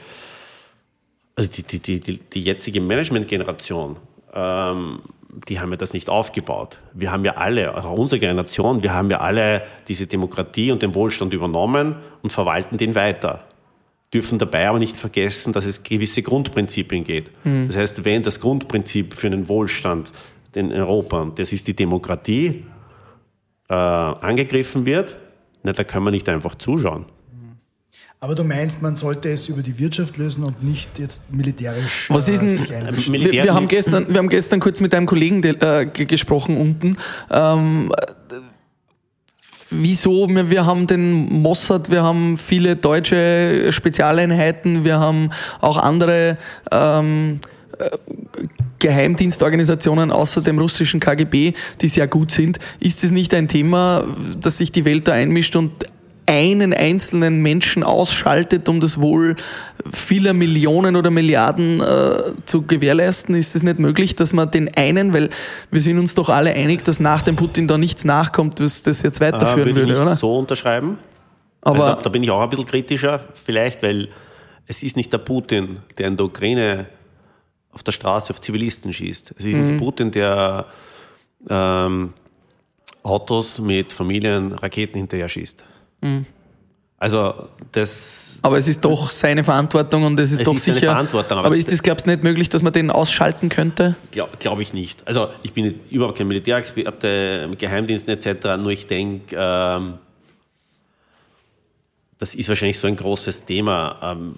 also die, die, die, die, die jetzige Management-Generation, ähm, die haben ja das nicht aufgebaut. Wir haben ja alle, auch unsere Generation, wir haben ja alle diese Demokratie und den Wohlstand übernommen und verwalten den weiter dürfen dabei aber nicht vergessen, dass es gewisse Grundprinzipien geht. Das heißt, wenn das Grundprinzip für einen Wohlstand in Europa, und das ist die Demokratie, äh, angegriffen wird, na, da können wir nicht einfach zuschauen. Aber du meinst, man sollte es über die Wirtschaft lösen und nicht jetzt militärisch Was ist äh, denn, sich einmischen. Militär- wir, wir, haben gestern, wir haben gestern kurz mit einem Kollegen äh, ge- gesprochen unten. Ähm, äh, wieso? Wir, wir haben den Mossad, wir haben viele deutsche Spezialeinheiten, wir haben auch andere ähm, äh, Geheimdienstorganisationen außer dem russischen KGB, die sehr gut sind. Ist es nicht ein Thema, dass sich die Welt da einmischt und einen einzelnen Menschen ausschaltet, um das Wohl vieler Millionen oder Milliarden äh, zu gewährleisten? Ist es nicht möglich, dass man den einen, weil wir sind uns doch alle einig, dass nach dem Putin da nichts nachkommt, was das jetzt Äh, weiterführen würde ich würde, nicht oder? so unterschreiben. Aber da, da bin ich auch ein bisschen kritischer, vielleicht, weil es ist nicht der Putin, der in der Ukraine auf der Straße auf Zivilisten schießt. Es ist Mhm. nicht Putin, der ähm, Autos mit Familien Raketen hinterher schießt. Mhm. Also das Aber es ist doch seine Verantwortung und es ist Es doch ist seine sicher. Verantwortung, aber- aber ist es, glaubst du, nicht möglich, dass man den ausschalten könnte? glaube glaub ich nicht. Also ich bin nicht- überhaupt kein Militärexperte mit Geheimdiensten etc., nur ich denke, ähm, das ist wahrscheinlich so ein großes Thema, ähm,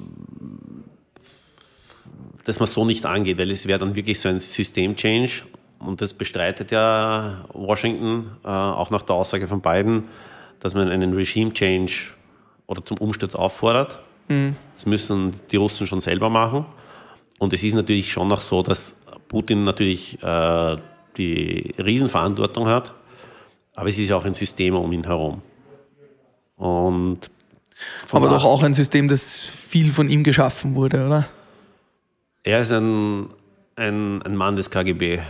das man so nicht angeht, weil es wäre dann wirklich so ein System-Change und das bestreitet ja Washington, äh, auch nach der Aussage von Biden, dass man einen Regime-Change oder zum Umsturz auffordert. Das müssen die Russen schon selber machen. Und es ist natürlich schon noch so, dass Putin natürlich äh, die Riesenverantwortung hat, aber es ist auch ein System um ihn herum. Und Aber doch auch ein System, das viel von ihm geschaffen wurde, oder? er ist ein, ein, ein Mann des KGB.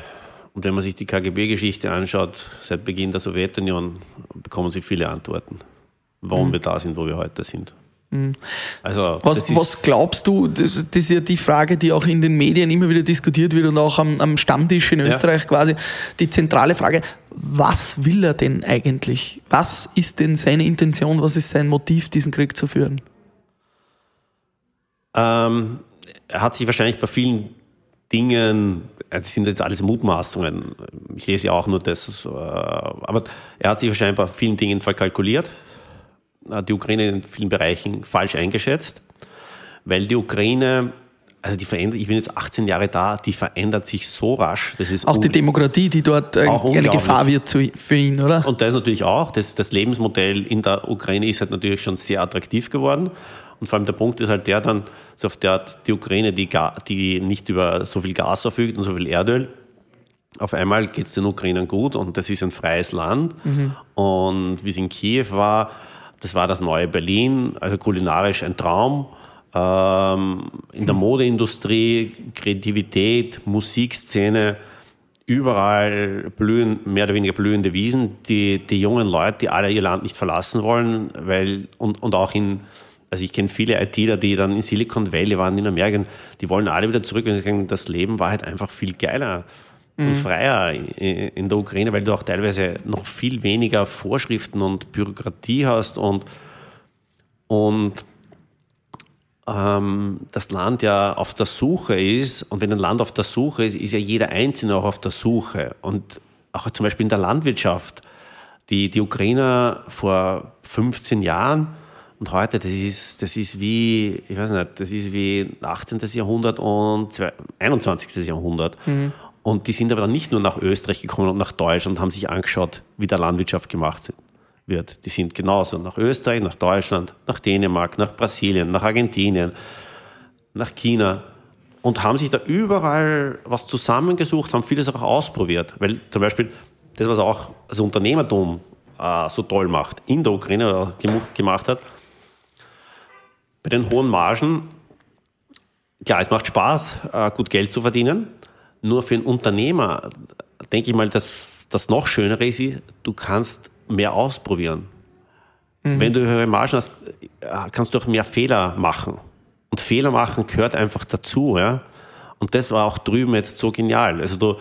Und wenn man sich die KGB-Geschichte anschaut, seit Beginn der Sowjetunion, bekommen sie viele Antworten, warum mhm. wir da sind, wo wir heute sind. Mhm. Also, was, was glaubst du, das, das, ist ja die Frage, die auch in den Medien immer wieder diskutiert wird und auch am, am Stammtisch in Österreich ja. quasi, die zentrale Frage, was will er denn eigentlich? Was ist denn seine Intention, was ist sein Motiv, diesen Krieg zu führen? Ähm, er hat sich wahrscheinlich bei vielen Dingen, das sind jetzt alles Mutmaßungen, ich lese ja auch nur das, äh, aber er hat sich wahrscheinlich bei vielen Dingen verkalkuliert, die Ukraine in vielen Bereichen falsch eingeschätzt, weil die Ukraine also die verändert, ich bin jetzt 18 Jahre da, die verändert sich so rasch. Das ist auch die Demokratie, die dort äh, eine Gefahr wird für ihn, oder? Und da ist natürlich auch, das, das Lebensmodell in der Ukraine ist halt natürlich schon sehr attraktiv geworden. Und vor allem der Punkt ist halt der dann, so auf der Art, die Ukraine, die, die nicht über so viel Gas verfügt und so viel Erdöl, auf einmal geht es den Ukrainern gut und das ist ein freies Land. Mhm. Und wie es in Kiew war, das war das neue Berlin, also kulinarisch ein Traum. Ähm, in der Modeindustrie, Kreativität, Musikszene, überall blühen, mehr oder weniger blühende Wiesen. Die, die jungen Leute, die alle ihr Land nicht verlassen wollen, weil, und, und auch in, also ich kenne viele ITler, die dann in Silicon Valley waren, in Amerika, die wollen alle wieder zurück, wenn sie sagen, das Leben war halt einfach viel geiler mhm. und freier in der Ukraine, weil du auch teilweise noch viel weniger Vorschriften und Bürokratie hast und, und ähm, das Land ja auf der Suche ist. Und wenn ein Land auf der Suche ist, ist ja jeder Einzelne auch auf der Suche. Und auch zum Beispiel in der Landwirtschaft. Die, die Ukrainer vor 15 Jahren und heute, das ist, das ist wie, ich weiß nicht, das ist wie 18. Jahrhundert und 21. Jahrhundert. Mhm. Und die sind aber dann nicht nur nach Österreich gekommen und nach Deutschland und haben sich angeschaut, wie der Landwirtschaft gemacht wird. Die sind genauso nach Österreich, nach Deutschland, nach Dänemark, nach Brasilien, nach Argentinien, nach China und haben sich da überall was zusammengesucht, haben vieles auch ausprobiert. Weil zum Beispiel das, was auch das Unternehmertum äh, so toll macht, in der Ukraine gemacht hat, bei den hohen Margen, klar, es macht Spaß, äh, gut Geld zu verdienen. Nur für einen Unternehmer, denke ich mal, dass das noch Schönere ist, du kannst mehr ausprobieren. Mhm. Wenn du höhere Margen hast, äh, kannst du auch mehr Fehler machen. Und Fehler machen gehört einfach dazu. Ja? Und das war auch drüben jetzt so genial. Also du,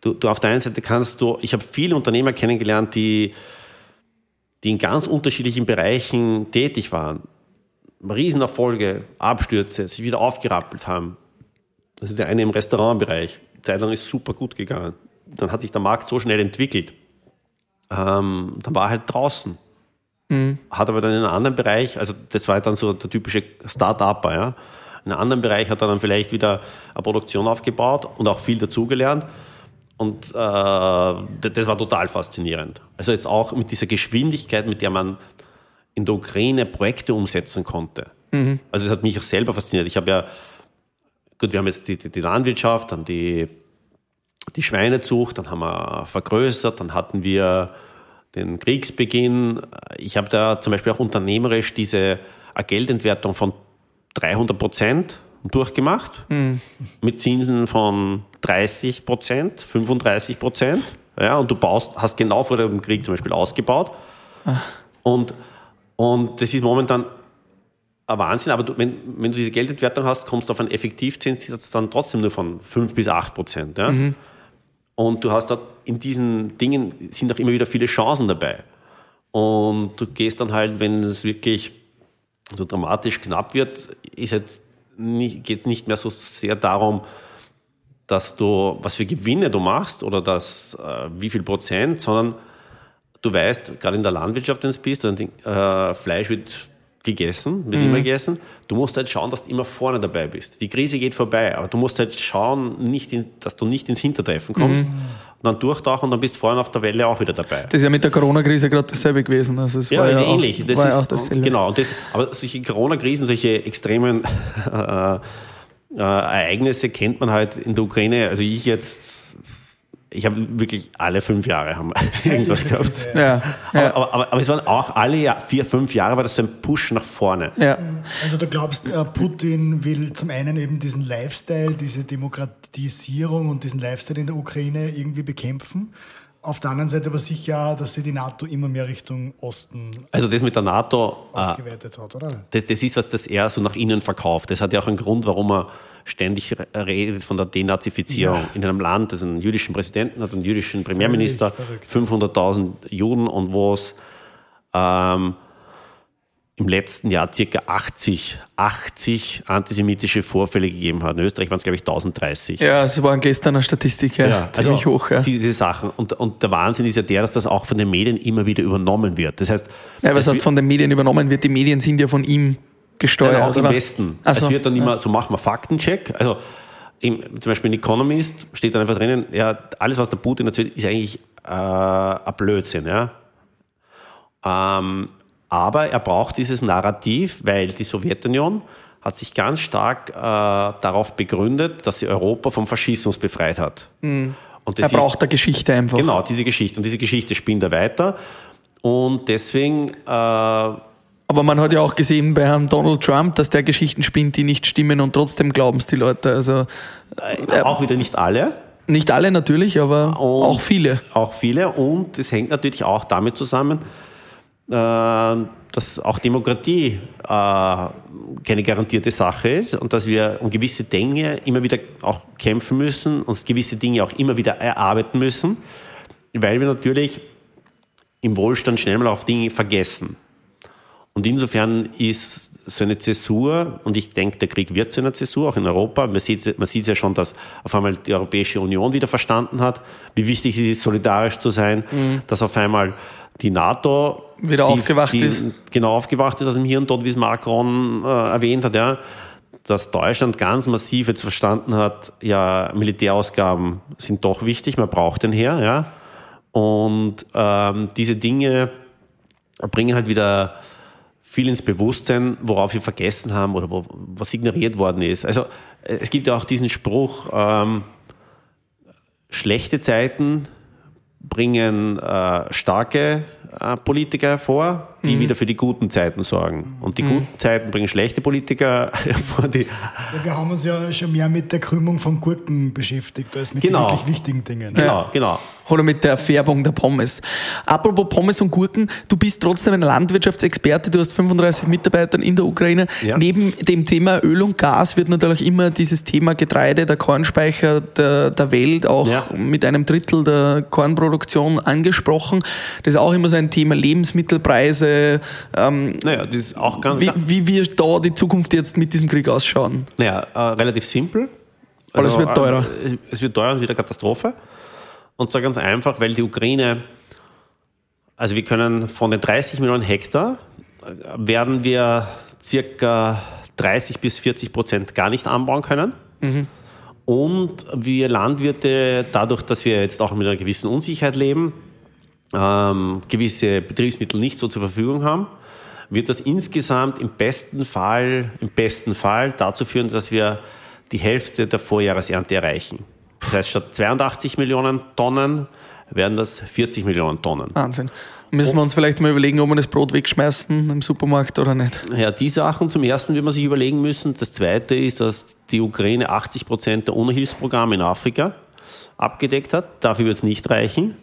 du, du auf der einen Seite kannst du, ich habe viele Unternehmer kennengelernt, die, die in ganz unterschiedlichen Bereichen tätig waren. Riesenerfolge, Abstürze, sich wieder aufgerappelt haben. Das ist der eine im Restaurantbereich. Zeitlang ist super gut gegangen. Dann hat sich der Markt so schnell entwickelt. Ähm, dann war er halt draußen. Mhm. Hat aber dann in einem anderen Bereich, also das war dann so der typische Start-Upper, ja. In einem anderen Bereich hat er dann vielleicht wieder eine Produktion aufgebaut und auch viel dazugelernt. Und äh, das war total faszinierend. Also jetzt auch mit dieser Geschwindigkeit, mit der man in der Ukraine Projekte umsetzen konnte. Mhm. Also das hat mich auch selber fasziniert. Ich habe ja, gut, wir haben jetzt die, die, die Landwirtschaft, dann die, die Schweinezucht, dann haben wir vergrößert, dann hatten wir den Kriegsbeginn. Ich habe da zum Beispiel auch unternehmerisch diese Geldentwertung von 300 Prozent durchgemacht, mhm. mit Zinsen von 30 Prozent, 35 Prozent. Ja, und du baust, hast genau vor dem Krieg zum Beispiel ausgebaut. Ach. Und und das ist momentan ein Wahnsinn, aber du, wenn, wenn du diese Geldentwertung hast, kommst du auf einen Effektivzinssatz dann trotzdem nur von 5 bis 8 Prozent. Ja? Mhm. Und du hast dort in diesen Dingen sind auch immer wieder viele Chancen dabei. Und du gehst dann halt, wenn es wirklich so dramatisch knapp wird, ist halt geht es nicht mehr so sehr darum, dass du, was für Gewinne du machst oder das, äh, wie viel Prozent, sondern du weißt, gerade in der Landwirtschaft, wenn du bist, äh, Fleisch wird gegessen, wird mhm. immer gegessen. Du musst halt schauen, dass du immer vorne dabei bist. Die Krise geht vorbei, aber du musst halt schauen, nicht in, dass du nicht ins Hintertreffen kommst. Mhm. Und dann durchtauchen und dann bist du vorne auf der Welle auch wieder dabei. Das ist ja mit der Corona-Krise gerade dasselbe gewesen. Also es ja, war ist ja ähnlich. Das war ist, auch dasselbe. Genau. Das, aber solche Corona-Krisen, solche extremen äh, äh, Ereignisse kennt man halt in der Ukraine. Also ich jetzt ich habe wirklich alle fünf Jahre haben irgendwas gehabt. Ja, Aber, ja, aber, aber, aber es waren auch alle vier, fünf Jahre war das so ein Push nach vorne. ja. Also du glaubst, äh, Putin will zum einen eben diesen Lifestyle, diese Demokratisierung und diesen Lifestyle in der Ukraine irgendwie bekämpfen. Auf der anderen Seite aber sicher, dass sie die NATO immer mehr Richtung Osten Also das mit der NATO, äh, ausgeweitet hat, oder? das, das ist, was das er so nach innen verkauft. Das hat ja auch einen Grund, warum er ständig redet von der Denazifizierung Ja. in einem Land, das einen jüdischen Präsidenten hat, einen jüdischen Premierminister, verrückt. 500.000 Juden und wo es ähm, im letzten Jahr circa 80, 80 antisemitische Vorfälle gegeben hat. In Österreich waren es, glaube ich, 1030. Ja, es waren gestern eine Statistik, ja, ziemlich also hoch. Ja. Diese Sachen. Und, und der Wahnsinn ist ja der, dass das auch von den Medien immer wieder übernommen wird. Das heißt, Ja, was heißt von den Medien übernommen wird? Die Medien sind ja von ihm gesteuert. Nein, auch oder? im Westen. Ach so. Es wird dann immer, so machen wir Faktencheck. Also im, zum Beispiel in Economist steht dann einfach drinnen, ja, alles, was der Putin erzählt, ist eigentlich äh, ein Blödsinn. Ja? Ähm, aber er braucht dieses Narrativ, weil die Sowjetunion hat sich ganz stark äh, darauf begründet, dass sie Europa vom Faschismus befreit hat. Und das Er ist- braucht der Geschichte einfach. Genau, diese Geschichte. Und diese Geschichte spinnt er weiter. Und deswegen äh, Aber man hat ja auch gesehen bei Herrn Donald Trump, dass der Geschichten spinnt, die nicht stimmen und trotzdem glauben es die Leute. Also äh, auch wieder nicht alle. nicht alle natürlich, aber Und auch viele. Auch viele. Und es hängt natürlich auch damit zusammen, äh, dass auch Demokratie äh, keine garantierte Sache ist und dass wir um gewisse Dinge immer wieder auch kämpfen müssen, uns gewisse Dinge auch immer wieder erarbeiten müssen, weil wir natürlich im Wohlstand schnell mal auf Dinge vergessen. Und insofern ist so eine Zäsur, und ich denke, der Krieg wird zu einer Zäsur, auch in Europa. Man sieht, man sieht ja schon, dass auf einmal die Europäische Union wieder verstanden hat, wie wichtig es ist, solidarisch zu sein, dass auf einmal die NATO Mhm. Wieder die, aufgewacht die, ist. Genau aufgewacht ist aus dem Hirn dort, wie es Macron äh, erwähnt hat, ja, dass Deutschland ganz massiv jetzt verstanden hat, ja, Militärausgaben sind doch wichtig, man braucht den her, ja. Und ähm, diese Dinge bringen halt wieder viel ins Bewusstsein, worauf wir vergessen haben oder wo, was ignoriert worden ist. Also äh, es gibt ja auch diesen Spruch, ähm, schlechte Zeiten bringen äh, starke Politiker hervor, die wieder für die guten Zeiten sorgen. Und die guten Zeiten bringen schlechte Politiker hervor, die Ja, wir haben uns ja schon mehr mit der Krümmung von Gurken beschäftigt, als mit Genau. den wirklich wichtigen Dingen. genau, genau. Oder mit der Färbung der Pommes. Apropos Pommes und Gurken, du bist trotzdem ein Landwirtschaftsexperte, du hast 35 Mitarbeiter in der Ukraine. Ja. Neben dem Thema Öl und Gas wird natürlich immer dieses Thema Getreide, der Kornspeicher der, der Welt, auch Ja. mit einem Drittel der Kornproduktion angesprochen. Das ist auch immer so ein Thema Lebensmittelpreise. Ähm, Naja, das ist auch ganz. wie, wie wird da die Zukunft jetzt mit diesem Krieg ausschauen? Naja, äh, relativ simpel. Alles wird teurer. äh, Es wird teuer und wieder Katastrophe. Und zwar ganz einfach, weil die Ukraine, also wir können von den 30 Millionen Hektar, äh, werden wir circa 30 bis 40 Prozent gar nicht anbauen können. Und wir Landwirte, dadurch, dass wir jetzt auch mit einer gewissen Unsicherheit leben, ähm, gewisse Betriebsmittel nicht so zur Verfügung haben, wird das insgesamt im besten Fall, im besten Fall dazu führen, dass wir die Hälfte der Vorjahresernte erreichen. Das heißt, statt 82 Millionen Tonnen werden das 40 Millionen Tonnen. Wahnsinn. Müssen wir uns vielleicht mal überlegen, ob wir das Brot wegschmeißen im Supermarkt oder nicht. Ja, die Sachen zum ersten wird man sich überlegen müssen. Das zweite ist, dass die Ukraine 80 Prozent der UNO-Hilfsprogramme in Afrika abgedeckt hat. Dafür wird es nicht reichen.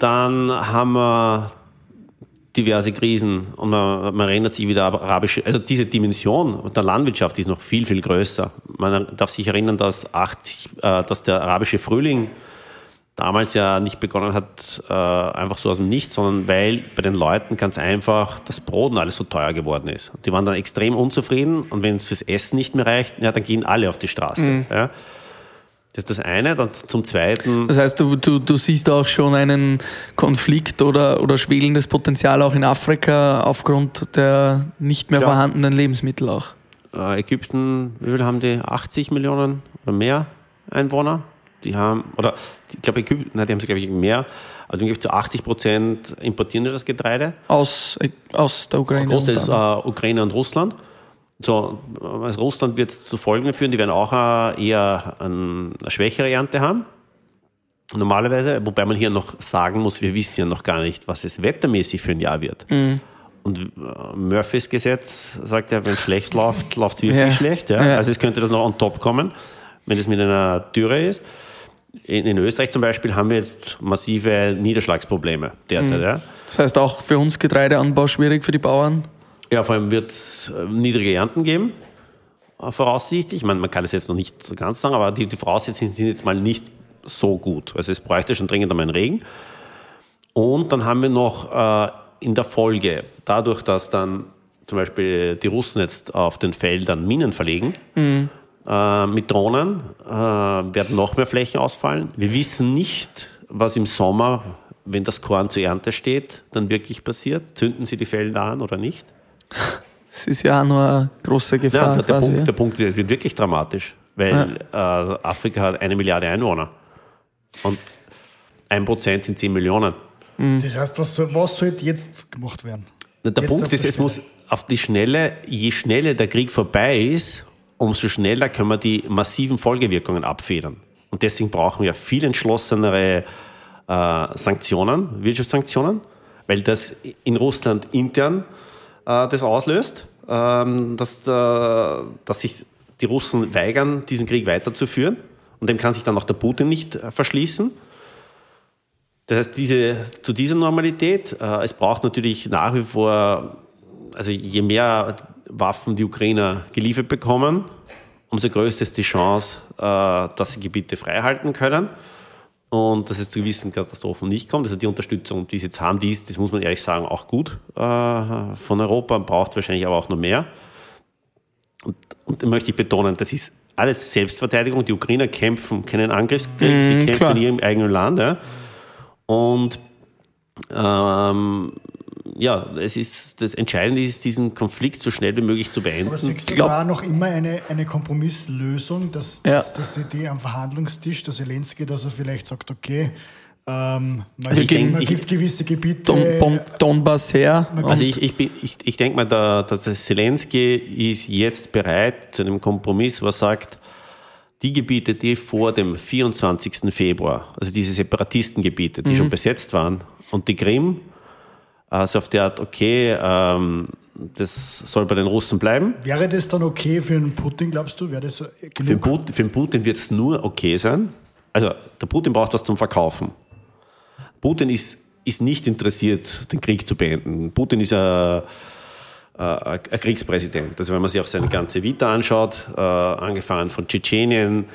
Dann haben wir diverse Krisen und man, man erinnert sich wieder arabische, also diese Dimension der Landwirtschaft ist noch viel, viel größer. Man darf sich erinnern, dass, 80, äh, dass der arabische Frühling damals ja nicht begonnen hat, äh, einfach so aus dem Nichts, sondern weil bei den Leuten ganz einfach das Brot und alles so teuer geworden ist. Die waren dann extrem unzufrieden und wenn es fürs Essen nicht mehr reicht, ja, dann gehen alle auf die Straße. Ja. Das ist das eine. Dann zum Zweiten, Das heißt, du, du, du siehst auch schon einen Konflikt oder, oder schwelendes Potenzial auch in Afrika aufgrund der nicht mehr Ja. vorhandenen Lebensmittel auch. äh, Ägypten, wie viel haben die? 80 Millionen oder mehr Einwohner? Die haben, oder ich glaube Ägypten, nein, die haben sie glaube ich mehr, also ich zu 80 Prozent importieren die das Getreide. Aus, aus der Ukraine. Anderem. äh, Ukraine und Russland. So, also Russland wird es zu Folgen führen, die werden auch äh, eher ein, eine schwächere Ernte haben. Normalerweise, wobei man hier noch sagen muss, wir wissen ja noch gar nicht, was es wettermäßig für ein Jahr wird. Und äh, Murphys Gesetz sagt ja, wenn es schlecht läuft, läuft es wirklich Ja. schlecht. Ja? Ja. Also es könnte das noch on top kommen, wenn es mit einer Dürre ist. In, in Österreich zum Beispiel haben wir jetzt massive Niederschlagsprobleme derzeit. Ja? Das heißt auch für uns Getreideanbau schwierig für die Bauern. Ja, vor allem wird es äh, niedrige Ernten geben, äh, voraussichtlich. Ich meine, man kann es jetzt noch nicht so ganz sagen, aber die, die Voraussetzungen sind jetzt mal nicht so gut. Also es bräuchte schon dringend einmal einen Regen. Und dann haben wir noch äh, in der Folge, dadurch, dass dann zum Beispiel die Russen jetzt auf den Feldern Minen verlegen, äh, mit Drohnen äh, werden noch mehr Flächen ausfallen. Wir wissen nicht, was im Sommer, wenn das Korn zur Ernte steht, dann wirklich passiert. Zünden sie die Felder an oder nicht? Es ist ja auch nur eine große Ja, Gefahr der, der, quasi. Punkt, der Punkt wird wirklich dramatisch, weil äh, Afrika hat eine Milliarde Einwohner und ein Prozent sind 10 Millionen. Das heißt, was, soll, was sollte jetzt gemacht werden? Der Jetzt Punkt ist, es muss auf die Schnelle, je schneller der Krieg vorbei ist, umso schneller können wir die massiven Folgewirkungen abfedern. Und deswegen brauchen wir viel entschlossenere äh, Sanktionen, Wirtschaftssanktionen, weil das in Russland intern äh, das auslöst, ähm, dass, äh, dass sich die Russen weigern, diesen Krieg weiterzuführen. Und dem kann sich dann auch der Putin nicht äh, verschließen. Das heißt, diese, zu dieser Normalität, äh, es braucht natürlich nach wie vor, also je mehr Waffen die Ukrainer geliefert bekommen, umso größer ist die Chance, äh, dass sie Gebiete freihalten können und dass es zu gewissen Katastrophen nicht kommt. Also die Unterstützung, die sie jetzt haben, die ist, das muss man ehrlich sagen, auch gut äh, von Europa, braucht wahrscheinlich aber auch noch mehr. Und, und da möchte ich betonen, das ist alles Selbstverteidigung. Die Ukrainer kämpfen keinen Angriffskrieg, sie kämpfen klar. in ihrem eigenen Land. Ja. Und ähm, ja, es ist, das Entscheidende ist, diesen Konflikt so schnell wie möglich zu beenden. Aber siehst du glaub- da noch immer eine, eine Kompromisslösung, dass, Ja. dass, dass die am Verhandlungstisch, der Zelensky, dass er vielleicht sagt, okay, ähm, man, Also ich gibt, denk- man ich- gibt gewisse Gebiete. Don, Bon, Donbass her. Also ich, ich, bin- ich, ich denke mal, der, der Zelensky ist jetzt bereit zu einem Kompromiss, was sagt, die Gebiete, die vor dem 24. Februar, also diese Separatistengebiete, die schon besetzt waren, und die Krim, also auf der Art, okay, ähm, das soll bei den Russen bleiben. Wäre das dann okay für einen Putin, glaubst du? Wäre das so Für den genug? Putin, für den Putin wird es nur okay sein. Also der Putin braucht was zum Verkaufen. Putin ist, ist nicht interessiert, den Krieg zu beenden. Putin ist ein, äh, ein Kriegspräsident. Also wenn man sich auch seine ganze Vita anschaut, äh, angefangen von Tschetschenien,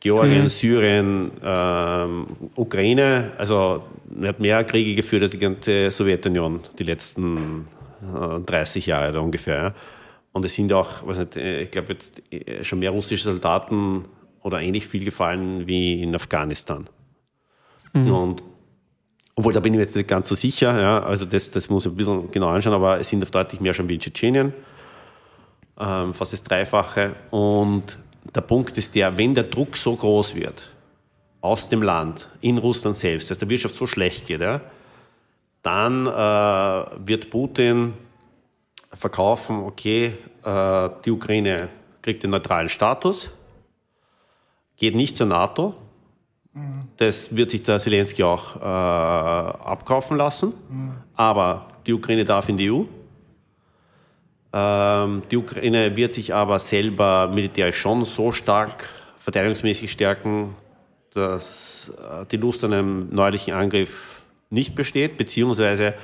Georgien, Syrien, ähm, Ukraine, also er hat mehr Kriege geführt als die ganze Sowjetunion die letzten äh, 30 Jahre da ungefähr. Ja. Und es sind auch, weiß nicht, äh, ich glaube jetzt äh, schon mehr russische Soldaten oder ähnlich viel gefallen wie in Afghanistan. Und obwohl, da bin ich mir jetzt nicht ganz so sicher, ja, also das, das muss ich ein bisschen genau anschauen, aber es sind auf deutlich mehr schon wie in Tschetschenien, ähm, fast das Dreifache. Und der Punkt ist der, wenn der Druck so groß wird, aus dem Land, in Russland selbst, dass der Wirtschaft so schlecht geht, ja, dann äh, wird Putin verkaufen, okay, äh, die Ukraine kriegt den neutralen Status, geht nicht zur NATO, das wird sich der Zelensky auch äh, abkaufen lassen. Aber die Ukraine darf in die EU. Ähm, die Ukraine wird sich aber selber militärisch schon so stark verteidigungsmäßig stärken, dass äh, die Lust an einem neuerlichen Angriff nicht besteht, beziehungsweise, äh,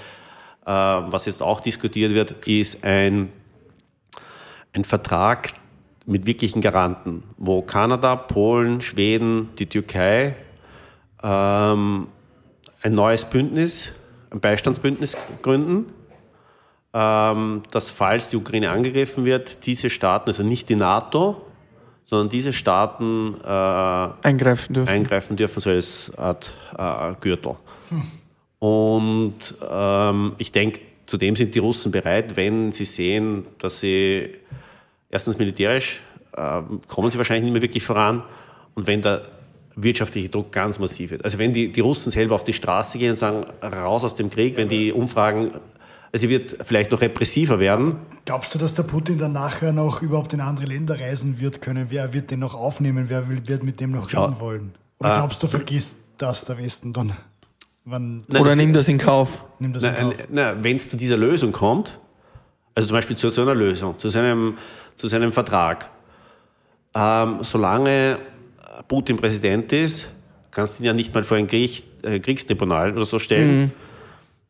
was jetzt auch diskutiert wird, ist ein, ein Vertrag mit wirklichen Garanten, wo Kanada, Polen, Schweden, die Türkei ähm, ein neues Bündnis, ein Beistandsbündnis gründen, dass falls die Ukraine angegriffen wird, diese Staaten, also nicht die NATO, sondern diese Staaten äh, eingreifen dürfen. eingreifen dürfen, so als Art äh, Gürtel. Und ähm, ich denke, zudem sind die Russen bereit, wenn sie sehen, dass sie erstens militärisch äh, kommen sie wahrscheinlich nicht mehr wirklich voran und wenn der wirtschaftliche Druck ganz massiv wird. Also wenn die, die Russen selber auf die Straße gehen und sagen, raus aus dem Krieg, wenn die Umfragen, also sie wird vielleicht noch repressiver werden, Glaubst du, dass der Putin dann nachher noch überhaupt in andere Länder reisen wird können? Wer wird den noch aufnehmen? Wer wird mit dem noch Ja. reden wollen? Oder Äh, glaubst du, vergisst dass der Westen dann, wann Nein, Oder das- nimm das in Kauf. nimmt das in Na, Kauf? Wenn es zu dieser Lösung kommt, also zum Beispiel zu so einer Lösung, zu seinem, zu seinem Vertrag, ähm, solange Putin Präsident ist, kannst du ihn ja nicht mal vor ein Krieg, äh, Kriegstribunal oder so stellen. Ähm,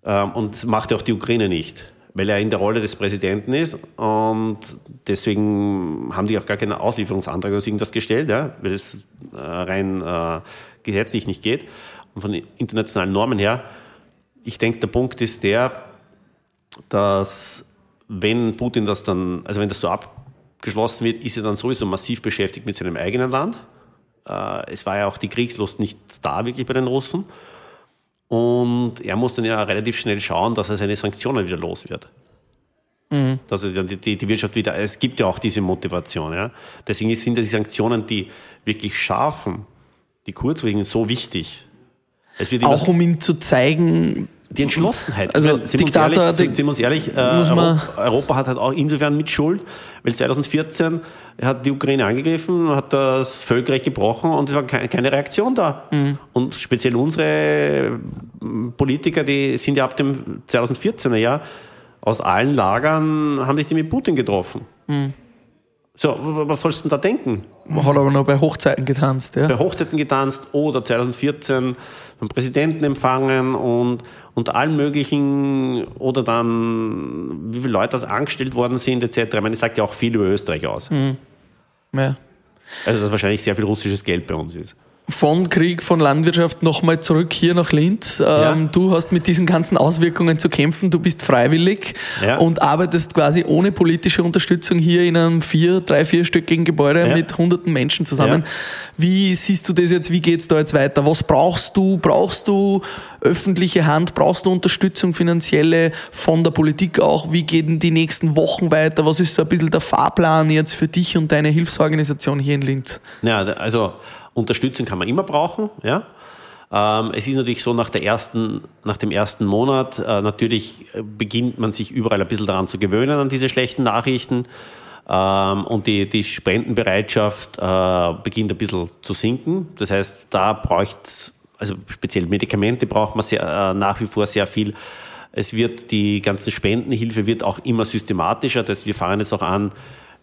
und das macht auch die Ukraine nicht, weil er in der Rolle des Präsidenten ist. Und deswegen haben die auch gar keinen Auslieferungsantrag oder irgendwas gestellt, ja, weil es äh, rein äh, gesetzlich nicht geht. Und von den internationalen Normen her, ich denke, der Punkt ist der, dass wenn Putin das dann, also wenn das so abgeschlossen wird, ist er dann sowieso massiv beschäftigt mit seinem eigenen Land. Äh, es war ja auch die Kriegslust nicht da wirklich bei den Russen. Und er muss dann ja relativ schnell schauen, dass er seine Sanktionen wieder los wird. Dass er dann die, die, die Wirtschaft wieder, es gibt ja auch diese Motivation. Ja. Deswegen sind ja die Sanktionen, die wirklich scharfen, die kurzfristigen, so wichtig. Auch um ihm zu zeigen, die Entschlossenheit. Also meine, sind, wir uns Diktator, ehrlich, sind, wir uns ehrlich, äh, Europa, Europa hat halt auch insofern mit Schuld, weil 2014 hat die Ukraine angegriffen, hat das Völkerrecht gebrochen und es war keine, Reaktion da. Mhm. Und speziell unsere Politiker, die sind ja ab dem 2014er Jahr aus allen Lagern, haben sich die mit Putin getroffen. Mhm. So, was sollst du denn da denken? man hat aber noch bei Hochzeiten getanzt. Ja. bei Hochzeiten getanzt oder 2014 beim Präsidenten empfangen und, und allen möglichen oder dann wie viele Leute das angestellt worden sind etc. Ich meine, das sagt ja auch viel über Österreich aus. Ja. Also dass wahrscheinlich sehr viel russisches Geld bei uns ist. Von Krieg, von Landwirtschaft nochmal zurück hier nach Linz. Ähm, Ja. Du hast mit diesen ganzen Auswirkungen zu kämpfen. Du bist freiwillig Ja. und arbeitest quasi ohne politische Unterstützung hier in einem vier, drei, vierstöckigen Gebäude Ja. mit hunderten Menschen zusammen. Wie siehst du das jetzt? Wie geht's da jetzt weiter? Was brauchst du? Brauchst du öffentliche Hand? Brauchst du Unterstützung finanzielle von der Politik auch? Wie gehen die nächsten Wochen weiter? Was ist so ein bisschen der Fahrplan jetzt für dich und deine Hilfsorganisation hier in Linz? Ja, also Unterstützung kann man immer brauchen, ja. Ähm, es ist natürlich so, nach, der ersten, nach dem ersten Monat, äh, natürlich äh, beginnt man sich überall ein bisschen daran zu gewöhnen, an diese schlechten Nachrichten. Ähm, und die, die Spendenbereitschaft äh, beginnt ein bisschen zu sinken. Das heißt, da braucht also speziell Medikamente braucht man sehr, äh, nach wie vor sehr viel. Es wird die ganze Spendenhilfe wird auch immer systematischer. Das, wir fahren jetzt auch an,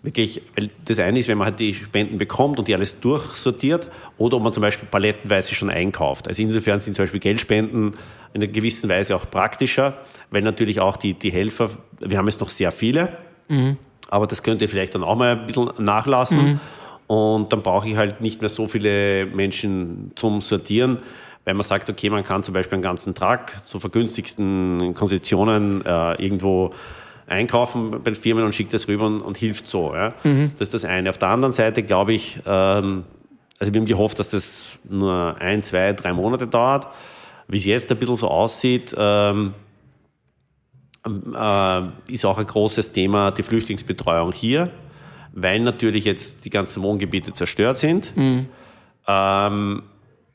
wirklich, weil das eine ist, wenn man halt die Spenden bekommt und die alles durchsortiert oder ob man zum Beispiel palettenweise schon einkauft. Also insofern sind zum Beispiel Geldspenden in einer gewissen Weise auch praktischer, weil natürlich auch die, die Helfer, wir haben jetzt noch sehr viele, aber das könnte vielleicht dann auch mal ein bisschen nachlassen und dann brauche ich halt nicht mehr so viele Menschen zum Sortieren, weil man sagt, okay, man kann zum Beispiel einen ganzen Tag zu vergünstigsten Konditionen äh, irgendwo einkaufen bei den Firmen und schickt das rüber und, und hilft so. Ja? Das ist das eine. Auf der anderen Seite glaube ich, ähm, also wir haben gehofft, dass das nur ein, zwei, drei Monate dauert. Wie es jetzt ein bisschen so aussieht, ähm, äh, ist auch ein großes Thema die Flüchtlingsbetreuung hier, weil natürlich jetzt die ganzen Wohngebiete zerstört sind. Ähm,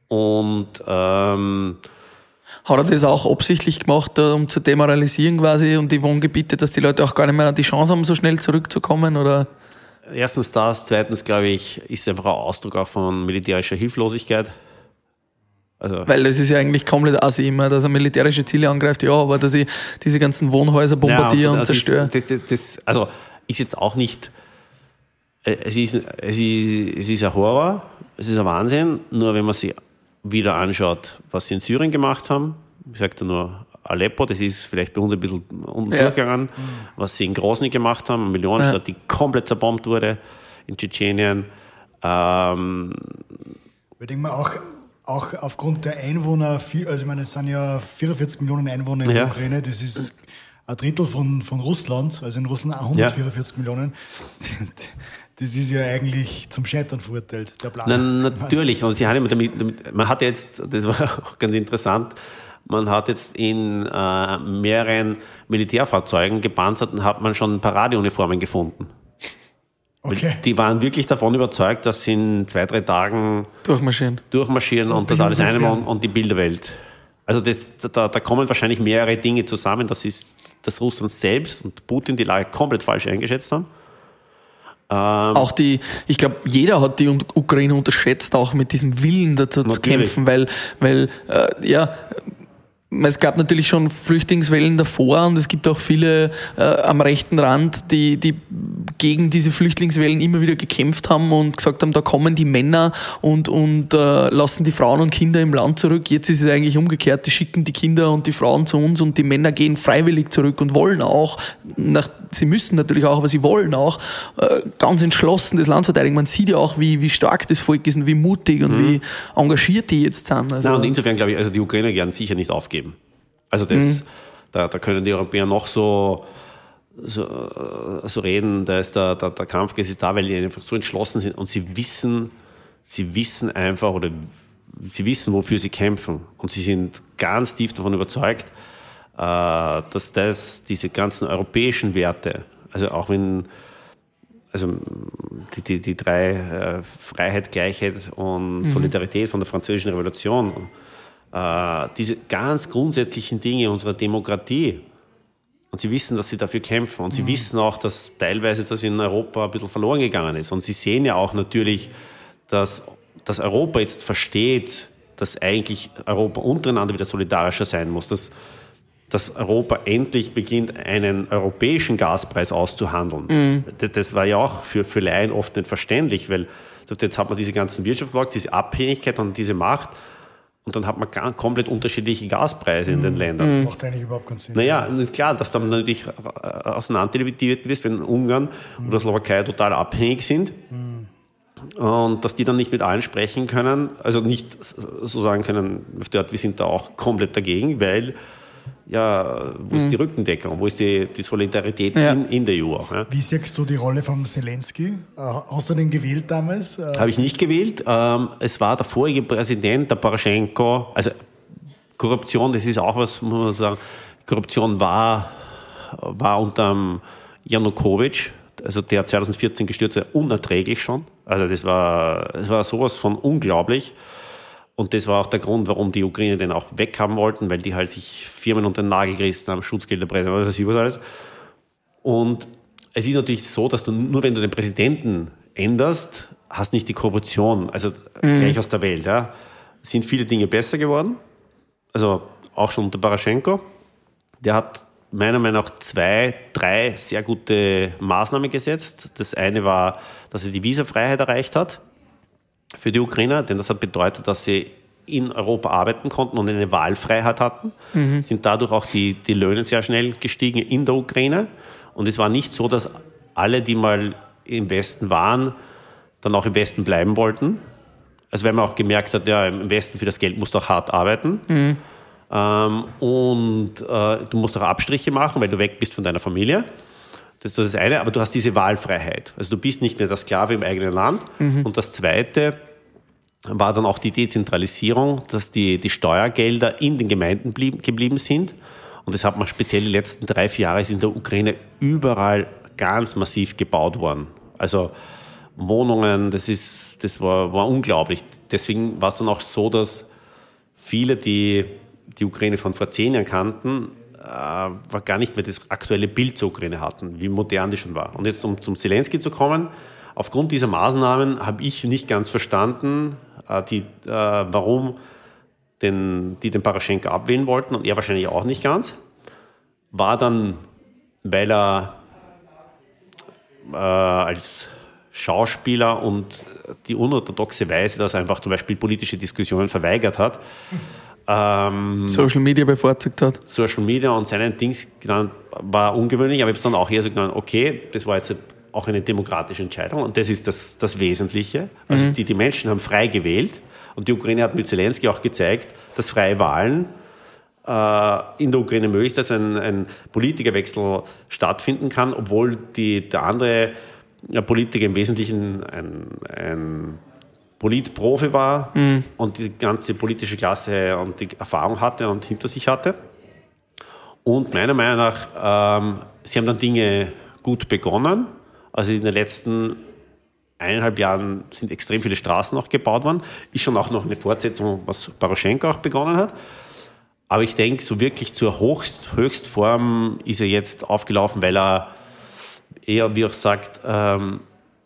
und ähm, Hat er das auch absichtlich gemacht, äh, um zu demoralisieren quasi und die Wohngebiete, dass die Leute auch gar nicht mehr die Chance haben, so schnell zurückzukommen? Oder? erstens das, zweitens glaube ich, ist einfach ein Ausdruck auch von militärischer Hilflosigkeit. Also Weil das ist ja eigentlich komplett assi immer, dass er militärische Ziele angreift, ja, aber dass ich diese ganzen Wohnhäuser bombardiere Ja, und ist- zerstöre. Das, das, das, also ist jetzt auch nicht. äh, Es ist, es, ist, es ist ein Horror, es ist ein Wahnsinn, nur wenn man sich wieder anschaut, was sie in Syrien gemacht haben, ich sage da nur Aleppo, das ist vielleicht bei uns ein bisschen unten Ja. durchgegangen, was sie in Grozny gemacht haben, eine Millionenstadt, die komplett zerbombt wurde, in Tschetschenien. Ähm, Ich denke mal auch, auch aufgrund der Einwohner, also ich meine, es sind ja 44 Millionen Einwohner in der Ja. Ukraine, das ist ein Drittel von, von Russland, also in Russland auch 144 Millionen. Das ist ja eigentlich zum Scheitern verurteilt, der Plan. Na, natürlich. Und sie haben damit, damit, man hat jetzt, das war auch ganz interessant, man hat jetzt in äh, mehreren Militärfahrzeugen, gepanzerten, hat man schon Paradeuniformen gefunden. Okay. Die waren wirklich davon überzeugt, dass sie in zwei, drei Tagen Durchmarschieren. durchmarschieren und, das alles einnehmen und, und die Bilderwelt. Also das, da, da kommen wahrscheinlich mehrere Dinge zusammen. Das ist, dass Russland selbst und Putin die Lage komplett falsch eingeschätzt haben. Ähm, auch die, ich glaube, jeder hat die Ukraine unterschätzt, auch mit diesem Willen dazu natürlich. zu kämpfen, weil, weil äh, ja, es gab natürlich schon Flüchtlingswellen davor und es gibt auch viele äh, am rechten Rand, die, die gegen diese Flüchtlingswellen immer wieder gekämpft haben und gesagt haben, da kommen die Männer und, und äh, lassen die Frauen und Kinder im Land zurück. Jetzt ist es eigentlich umgekehrt, die schicken die Kinder und die Frauen zu uns und die Männer gehen freiwillig zurück und wollen auch, nach, sie müssen natürlich auch, aber sie wollen auch äh, ganz entschlossen das Land verteidigen. Man sieht ja auch, wie, wie stark das Volk ist und wie mutig und mhm. wie engagiert die jetzt sind. Also, Na, und insofern glaube ich, also die Ukrainer werden sicher nicht aufgeben. Also das, mhm. da, da können die Europäer noch so so, so reden, da ist der, der, der Kampfgeist ist da, weil die einfach so entschlossen sind und sie wissen, sie wissen einfach oder sie wissen, wofür sie kämpfen. Und sie sind ganz tief davon überzeugt, dass das, diese ganzen europäischen Werte, also auch wenn, also die, die, die drei äh, Freiheit, Gleichheit und mhm. Solidarität von der französischen Revolution, äh, diese ganz grundsätzlichen Dinge unserer Demokratie, und sie wissen, dass sie dafür kämpfen. Und sie mhm. wissen auch, dass teilweise das in Europa ein bisschen verloren gegangen ist. Und sie sehen ja auch natürlich, dass, dass Europa jetzt versteht, dass eigentlich Europa untereinander wieder solidarischer sein muss. Dass, dass Europa endlich beginnt, einen europäischen Gaspreis auszuhandeln. Mhm. Das war ja auch für, für Laien oft nicht verständlich, weil jetzt hat man diese ganzen Wirtschaftsblock, diese Abhängigkeit und diese Macht. Und dann hat man komplett unterschiedliche Gaspreise in den mhm. Ländern. Mhm. Macht eigentlich überhaupt keinen Sinn. Naja, ist klar, dass dann natürlich auseinanderdividiert wird, wenn Ungarn mhm. oder Slowakei total abhängig sind. Mhm. Und dass die dann nicht mit allen sprechen können, also nicht so sagen können, wir sind da auch komplett dagegen, weil ja, wo ist die mhm. Rückendeckung, wo ist die, die Solidarität ja. in, in, der EU auch. Ja? Wie siehst du die Rolle von Zelensky? Äh, hast du den gewählt damals? Äh, Habe ich nicht gewählt. Ähm, es war der vorige Präsident, der Poroschenko. Also Korruption, das ist auch was, muss man sagen. Korruption war, war unter Janukowitsch, also der 2014 gestürzt, unerträglich schon. Also das war, das war sowas von unglaublich. Und das war auch der Grund, warum die Ukraine den auch weghaben wollten, weil die halt sich Firmen unter den Nagel gerissen haben, Schutzgelder preisen, was weiß ich was alles. Und es ist natürlich so, dass du nur wenn du den Präsidenten änderst, hast nicht die Korruption, also mhm. gleich aus der Welt. Ja. Sind viele Dinge besser geworden. Also auch schon unter Paraschenko. Der hat meiner Meinung nach zwei, drei sehr gute Maßnahmen gesetzt. Das eine war, dass er die Visafreiheit erreicht hat für die Ukrainer, denn das hat bedeutet, dass sie in Europa arbeiten konnten und eine Wahlfreiheit hatten, mhm. sind dadurch auch die, die Löhne sehr schnell gestiegen in der Ukraine. Und es war nicht so, dass alle, die mal im Westen waren, dann auch im Westen bleiben wollten. Also wenn man auch gemerkt hat, ja, im Westen für das Geld musst du auch hart arbeiten. Mhm. Ähm, und äh, du musst auch Abstriche machen, weil du weg bist von deiner Familie. Das ist das eine, aber du hast diese Wahlfreiheit. Also du bist nicht mehr der Sklave im eigenen Land. Mhm. Und das zweite war dann auch die Dezentralisierung, dass die, die Steuergelder in den Gemeinden blieb, geblieben sind. Und das hat man speziell die letzten drei, vier Jahre ist in der Ukraine überall ganz massiv gebaut worden. Also Wohnungen, das, ist, das war, war unglaublich. Deswegen war es dann auch so, dass viele, die die Ukraine von vor zehn Jahren kannten, war gar nicht mehr das aktuelle Bild zur Ukraine hatten, wie modern die schon war. Und jetzt, um zum Zelensky zu kommen, aufgrund dieser Maßnahmen habe ich nicht ganz verstanden, äh, die, äh, warum den, die den Paraschenko abwählen wollten und er wahrscheinlich auch nicht ganz. War dann, weil er äh, als Schauspieler und die unorthodoxe Weise, dass er einfach zum Beispiel politische Diskussionen verweigert hat, ähm, Social Media bevorzugt hat. Social Media und seinen Dings genannt, war ungewöhnlich, aber ich habe es dann auch eher so genannt, okay, das war jetzt auch eine demokratische Entscheidung und das ist das, das Wesentliche. Also mhm. die, die Menschen haben frei gewählt und die Ukraine hat mit Zelensky auch gezeigt, dass freie Wahlen äh, in der Ukraine möglich dass ein, ein Politikerwechsel stattfinden kann, obwohl die, der andere Politiker im Wesentlichen ein, ein Politprofi war mhm. und die ganze politische Klasse und die Erfahrung hatte und hinter sich hatte. Und meiner Meinung nach, ähm, sie haben dann Dinge gut begonnen. Also in den letzten eineinhalb Jahren sind extrem viele Straßen auch gebaut worden. Ist schon auch noch eine Fortsetzung, was Poroschenko auch begonnen hat. Aber ich denke, so wirklich zur Hochst, Höchstform ist er jetzt aufgelaufen, weil er eher, wie auch sagt, ähm,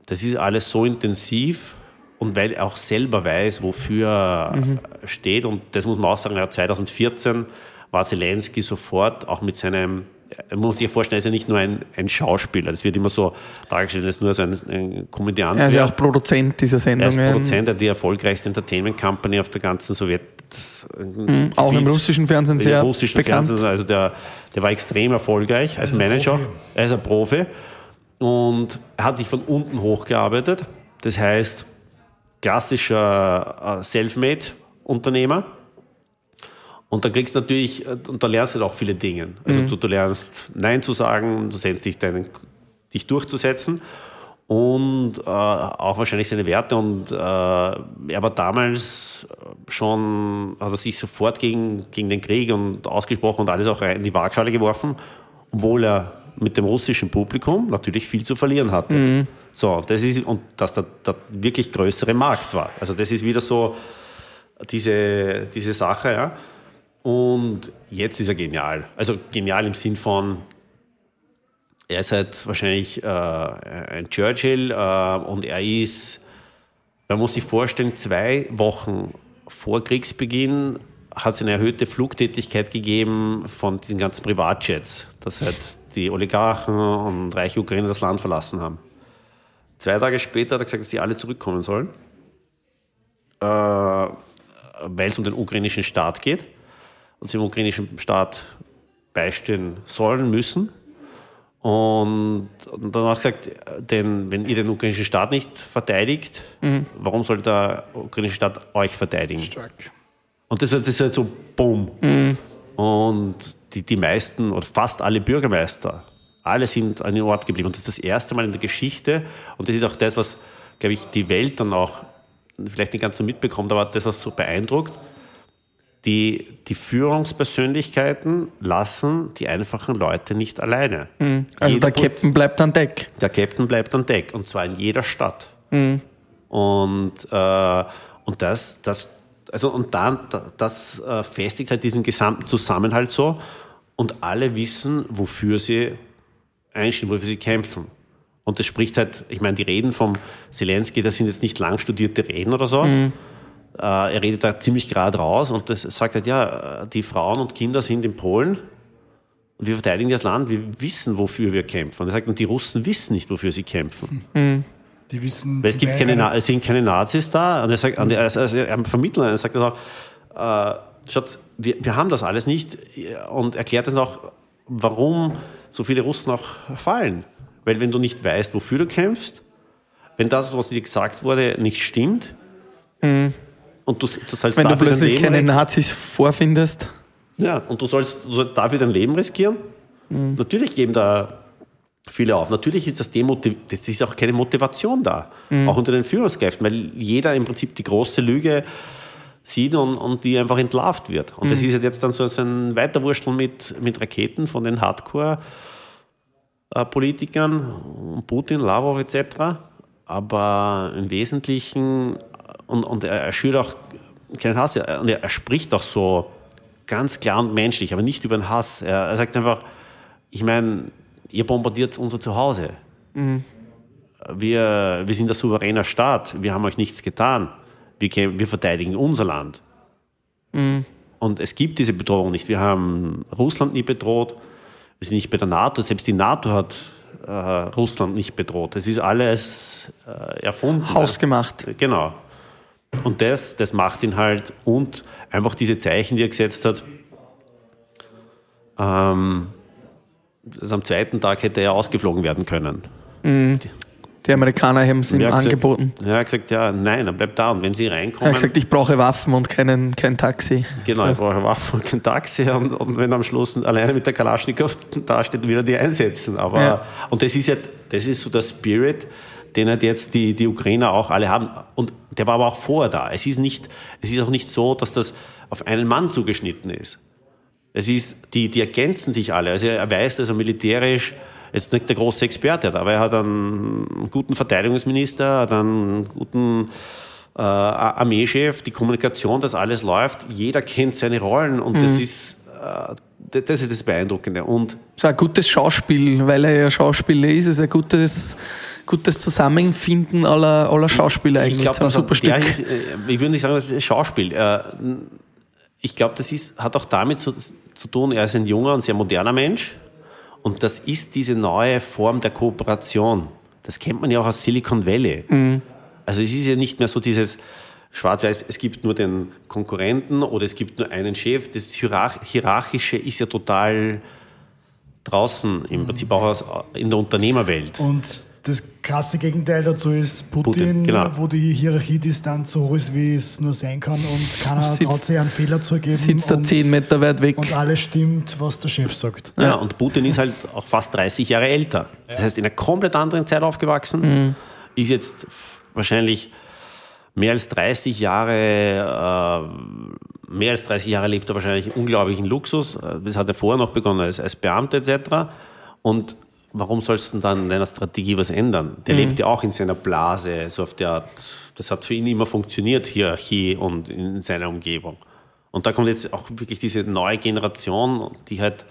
das ist alles so intensiv und weil er auch selber weiß, wofür er steht. Und das muss man auch sagen, ja, 2014 war Zelensky sofort auch mit seinem, man muss sich ja vorstellen, er ist ja nicht nur ein, ein Schauspieler, das wird immer so dargestellt, er ist nur so ein, ein Komödiant. Er ist ja auch Produzent dieser Er ist. Produzent, er hat die erfolgreichste Entertainment Company auf der ganzen Sowjet. Mhm, Auch im russischen Fernsehen sehr Im russischen bekannt. Fernsehen, also der, der war extrem erfolgreich als Manager. Er ist ein Profi und er hat sich von unten hochgearbeitet. Das heißt, klassischer äh, Selfmade-Unternehmer. Und da kriegst du natürlich, äh, und da lernst du auch viele Dinge. Also du, du lernst Nein zu sagen, du lernst dich, deinen, dich durchzusetzen und äh, auch wahrscheinlich seine Werte. Und äh, er war damals schon, hat er sich sofort gegen, gegen den Krieg und ausgesprochen und alles auch rein in die Waagschale geworfen, obwohl er mit dem russischen Publikum natürlich viel zu verlieren hatte. So, das ist, und dass der, der wirklich größere Markt war. Also das ist wieder so diese, diese Sache, ja. Und jetzt ist er genial. Also genial im Sinn von, er ist halt wahrscheinlich äh, ein Churchill äh, und er ist, man muss sich vorstellen, zwei Wochen vor Kriegsbeginn hat es eine erhöhte Flugtätigkeit gegeben von diesen ganzen Privatjets, dass halt die Oligarchen und reiche Ukrainer das Land verlassen haben. Zwei Tage später hat er gesagt, dass sie alle zurückkommen sollen, äh, weil es um den ukrainischen Staat geht und sie dem ukrainischen Staat beistehen sollen, müssen. Und, und dann hat er gesagt, denn wenn ihr den ukrainischen Staat nicht verteidigt, warum soll der ukrainische Staat euch verteidigen? Stark. Und das, das ist halt so, boom. Und die, die meisten oder fast alle Bürgermeister, alle sind an den Ort geblieben. Und das ist das erste Mal in der Geschichte. Und das ist auch das, was, glaube ich, die Welt dann auch vielleicht nicht ganz so mitbekommt, aber das, was so beeindruckt. Die, die Führungspersönlichkeiten lassen die einfachen Leute nicht alleine. Also Jeder der Captain bleibt an Deck. der Captain bleibt an Deck und zwar in jeder Stadt. Und, äh, und das, das, also und dann, das äh, festigt halt diesen gesamten Zusammenhalt so und alle wissen, wofür sie einstehen, wofür sie kämpfen. Und das spricht halt, ich meine, die Reden vom Zelensky, das sind jetzt nicht lang studierte Reden oder so. Äh, er redet da ziemlich gerade raus und das sagt halt, ja, die Frauen und Kinder sind in Polen und wir verteidigen das Land, wir wissen, wofür wir kämpfen. Und er sagt, und die Russen wissen nicht, wofür sie kämpfen. Die wissen, Weil es, gibt keine, Na- es sind keine Nazis da. Und er sagt, und er, also er vermittelt, er sagt das auch, äh, schaut, wir, wir haben das alles nicht und erklärt das auch, warum so viele Russen auch fallen. Weil wenn du nicht weißt, wofür du kämpfst, wenn das, was dir gesagt wurde, nicht stimmt, und du, du sollst Wenn du dafür dein plötzlich Leben keine Nazis vorfindest. ja, und du sollst, du sollst dafür dein Leben riskieren. Natürlich geben da viele auf. Natürlich ist das demotiv das ist auch keine Motivation da, auch unter den Führungskräften, weil jeder im Prinzip die große Lüge sieht und, und die einfach entlarvt wird. Und das ist halt jetzt dann so, so ein Weiterwursteln mit, mit Raketen von den Hardcore-Politikern, Putin, Lavrov etc. Aber im Wesentlichen, und, und er, schürt auch keinen Hass, er, und er, er spricht auch so ganz klar und menschlich, aber nicht über den Hass. Er, er sagt einfach, ich meine, ihr bombardiert unser Zuhause. Wir, wir sind ein souveräner Staat, wir haben euch nichts getan. Wir, käm- wir verteidigen unser Land. Und es gibt diese Bedrohung nicht. Wir haben Russland nie bedroht, wir sind nicht bei der NATO, selbst die NATO hat äh, Russland nicht bedroht. Es ist alles äh, erfunden. Hausgemacht. Genau. Und das, das macht ihn halt und einfach diese Zeichen, die er gesetzt hat. Ähm, also am zweiten Tag hätte er ausgeflogen werden können. Die Amerikaner haben es ihm Er gesagt- angeboten. Ja, er hat gesagt, ja, nein, er bleibt da. Und wenn sie Er reinkommen, hat gesagt, ich brauche Waffen und keinen, kein Taxi. genau, So. ich brauche Waffen und kein Taxi. Und, und wenn er am Schluss alleine mit der Kalaschnikow da steht, will er die einsetzen. Aber, Ja. Und das ist ja, das ist so der Spirit, den halt jetzt die, die Ukrainer auch alle haben. Und der war aber auch vorher da. Es ist, nicht, es ist auch nicht so, dass das auf einen Mann zugeschnitten ist. Es ist, die, die ergänzen sich alle. Also er weiß, dass er militärisch jetzt nicht der große Experte aber er hat einen guten Verteidigungsminister, hat einen guten äh, Armeechef, die Kommunikation, das alles läuft. Jeder kennt seine Rollen und das ist, äh, das ist das Beeindruckende. Und es ist ein gutes Schauspiel, weil er ja Schauspieler ist. Es ist ein gutes, gutes Zusammenfinden aller, aller Schauspieler eigentlich. Ich, glaub, so ein super Stück. Ist, ich würde nicht sagen, das ist Schauspiel. Äh, ich glaube, das ist, hat auch damit zu, zu tun, er ist ein junger und sehr moderner Mensch. Und das ist diese neue Form der Kooperation. Das kennt man ja auch aus Silicon Valley. Mhm. Also es ist ja nicht mehr so dieses Schwarz-Weiß, es gibt nur den Konkurrenten oder es gibt nur einen Chef. Das Hierarchische ist ja total draußen, im Prinzip auch in der Unternehmerwelt. Und das krasse Gegenteil dazu ist Putin, Putin genau. wo die Hierarchiedistanz so hoch ist, wie es nur sein kann und keiner sitzt, traut sich einen Fehler zu geben. Sitzt da zehn Meter weit weg. Und alles stimmt, was der Chef sagt. Ja, ja, und Putin ist halt auch fast 30 Jahre älter. Das heißt, in einer komplett anderen Zeit aufgewachsen. Mhm. Ist jetzt wahrscheinlich mehr als 30 Jahre, äh, mehr als 30 Jahre lebt er wahrscheinlich unglaublichen Luxus. Das hat er vorher noch begonnen als, als Beamter etc. Und warum sollst du dann in deiner Strategie was ändern? Der mhm. lebt ja auch in seiner Blase, so auf der Art. Das hat für ihn immer funktioniert, Hierarchie und in seiner Umgebung. Und da kommt jetzt auch wirklich diese neue Generation, die halt,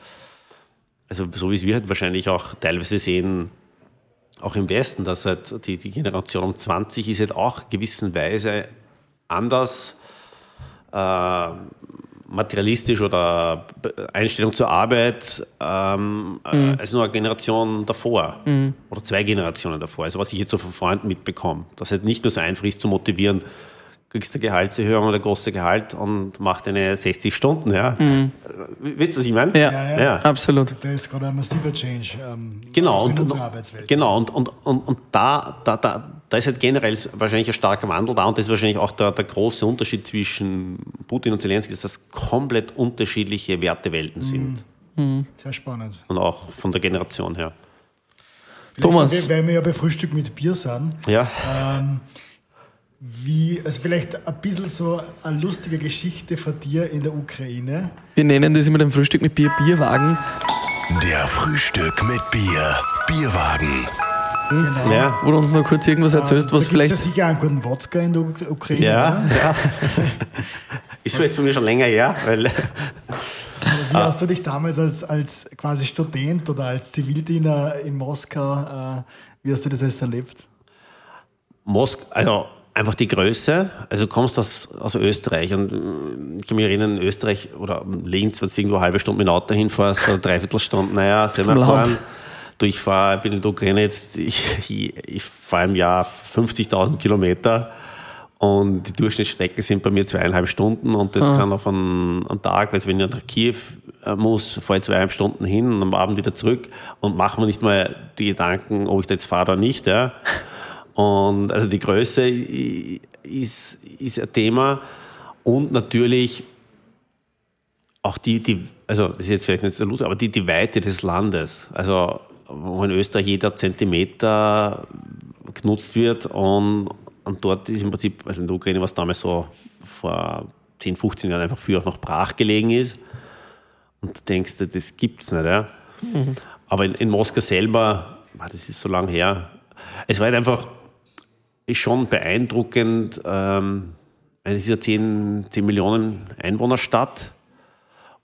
also so wie es wir halt wahrscheinlich auch teilweise sehen, auch im Westen, dass halt die, die Generation um 20 ist halt auch gewissenweise anders äh, materialistisch oder Einstellung zur Arbeit ähm, mhm. als nur eine Generation davor mhm. oder zwei Generationen davor. Also was ich jetzt so von Freunden mitbekomme, dass halt nicht mehr so einfach ist zu motivieren, kriegst du Gehaltserhöhung oder große Gehalt und mach deine 60 Stunden, ja. Mhm. Wisst ihr, was ich meine? Ja, ja, ja. ja. absolut. Da ist gerade ein massiver Change ähm, genau, in und, unserer Arbeitswelt. Genau, und, und, und, und da, da, da, da ist halt generell wahrscheinlich ein starker Wandel da und das ist wahrscheinlich auch der, der große Unterschied zwischen Putin und Zelensky, dass das komplett unterschiedliche Wertewelten sind. Mhm. Sehr spannend. Und auch von der Generation her. Thomas. Weil wir ja bei Frühstück mit Bier sind. Ja. Ähm, wie, also vielleicht ein bisschen so eine lustige Geschichte von dir in der Ukraine. Wir nennen das immer den Frühstück mit Bier Bierwagen. Der Frühstück mit Bier Bierwagen. Genau. Ja. Wo du uns noch kurz irgendwas erzählst, was da vielleicht. ja sicher einen guten Wodka in der Ukraine. Ja, ja. Ist jetzt für mich schon länger her, weil. Wie hast du dich damals als, als quasi Student oder als Zivildiener in Moskau, äh, wie hast du das alles erlebt? Moskau, also einfach die Größe. Also du kommst aus, aus Österreich und äh, ich kann mich erinnern, in Österreich oder Linz, wenn du irgendwo eine halbe Stunde mit dem Auto hinfährst oder dreiviertel Stunde, naja, sehen wir fahren. Du, ich fahre, bin in der Ukraine jetzt, ich, ich, ich fahre im Jahr 50.000 Kilometer und die Durchschnittsstrecke sind bei mir zweieinhalb Stunden und das ah. kann auf einen, einen Tag, weil wenn ich nach Kiew äh, muss, fahre ich zweieinhalb Stunden hin und am Abend wieder zurück und mache mir nicht mal die Gedanken, ob ich da jetzt fahre oder nicht. Ja. Und also die Größe ist, ist ein Thema und natürlich auch die, die, also das ist jetzt vielleicht nicht so lustig, aber die, die Weite des Landes. Also wo in Österreich jeder Zentimeter genutzt wird und, und dort ist im Prinzip, also in der Ukraine, was damals so vor 10, 15 Jahren einfach früher auch noch brach gelegen ist. Und du denkst, das gibt es nicht. Ja? Mhm. Aber in, in Moskau selber, das ist so lange her, es war halt einfach ist schon beeindruckend. Es ist ja 10, 10 Millionen Einwohnerstadt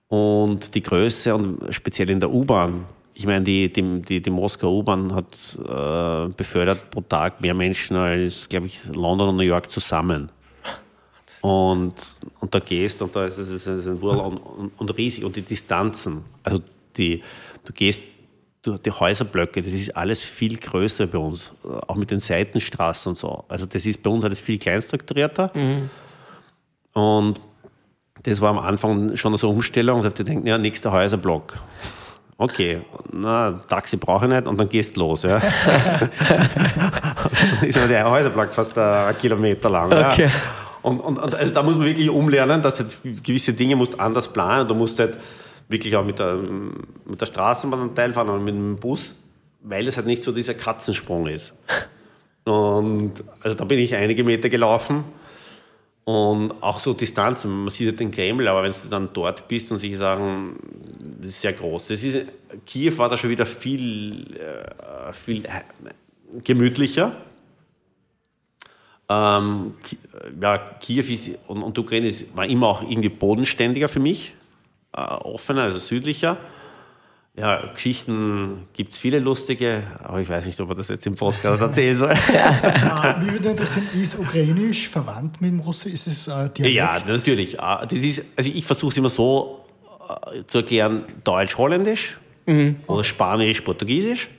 und die Größe und speziell in der U-Bahn. Ich meine, die, die, die, die Moskau U-Bahn hat äh, befördert pro Tag mehr Menschen als, glaube ich, London und New York zusammen. Und, und da gehst und da ist es, ein Wurl und, und riesig und die Distanzen. Also die, du gehst die Häuserblöcke, das ist alles viel größer bei uns, auch mit den Seitenstraßen und so. Also das ist bei uns alles viel kleinstrukturierter. Mhm. Und das war am Anfang schon so eine Umstellung. Und ich denke, ja, nächster Häuserblock. Okay, na, Taxi brauche ich nicht und dann gehst du los. Ja. ist aber der Häuserblock fast ein Kilometer lang. Okay. Ja. Und, und, und also da muss man wirklich umlernen, dass halt gewisse Dinge musst anders planen. Du musst halt wirklich auch mit der, mit der Straßenbahn teilfahren und mit dem Bus, weil es halt nicht so dieser Katzensprung ist. Und also da bin ich einige Meter gelaufen und auch so Distanzen. Man sieht halt den Kreml, aber wenn du dann dort bist und sich sagen, das ist sehr groß. Das ist, Kiew war da schon wieder viel, äh, viel gemütlicher. Ähm, ja, Kiew ist, und, und Ukraine ist, war immer auch irgendwie bodenständiger für mich äh, offener, also südlicher. Ja, Geschichten gibt es viele lustige, aber ich weiß nicht, ob man das jetzt im Podcast erzählen soll. Äh, Mich würde interessieren, ist Ukrainisch verwandt mit dem Russisch? Ist es äh, Dialekt? Ja, natürlich. Ah, Das ist, also ich versuche es immer so äh, zu erklären, Deutsch-Holländisch oder Spanisch-Portugiesisch.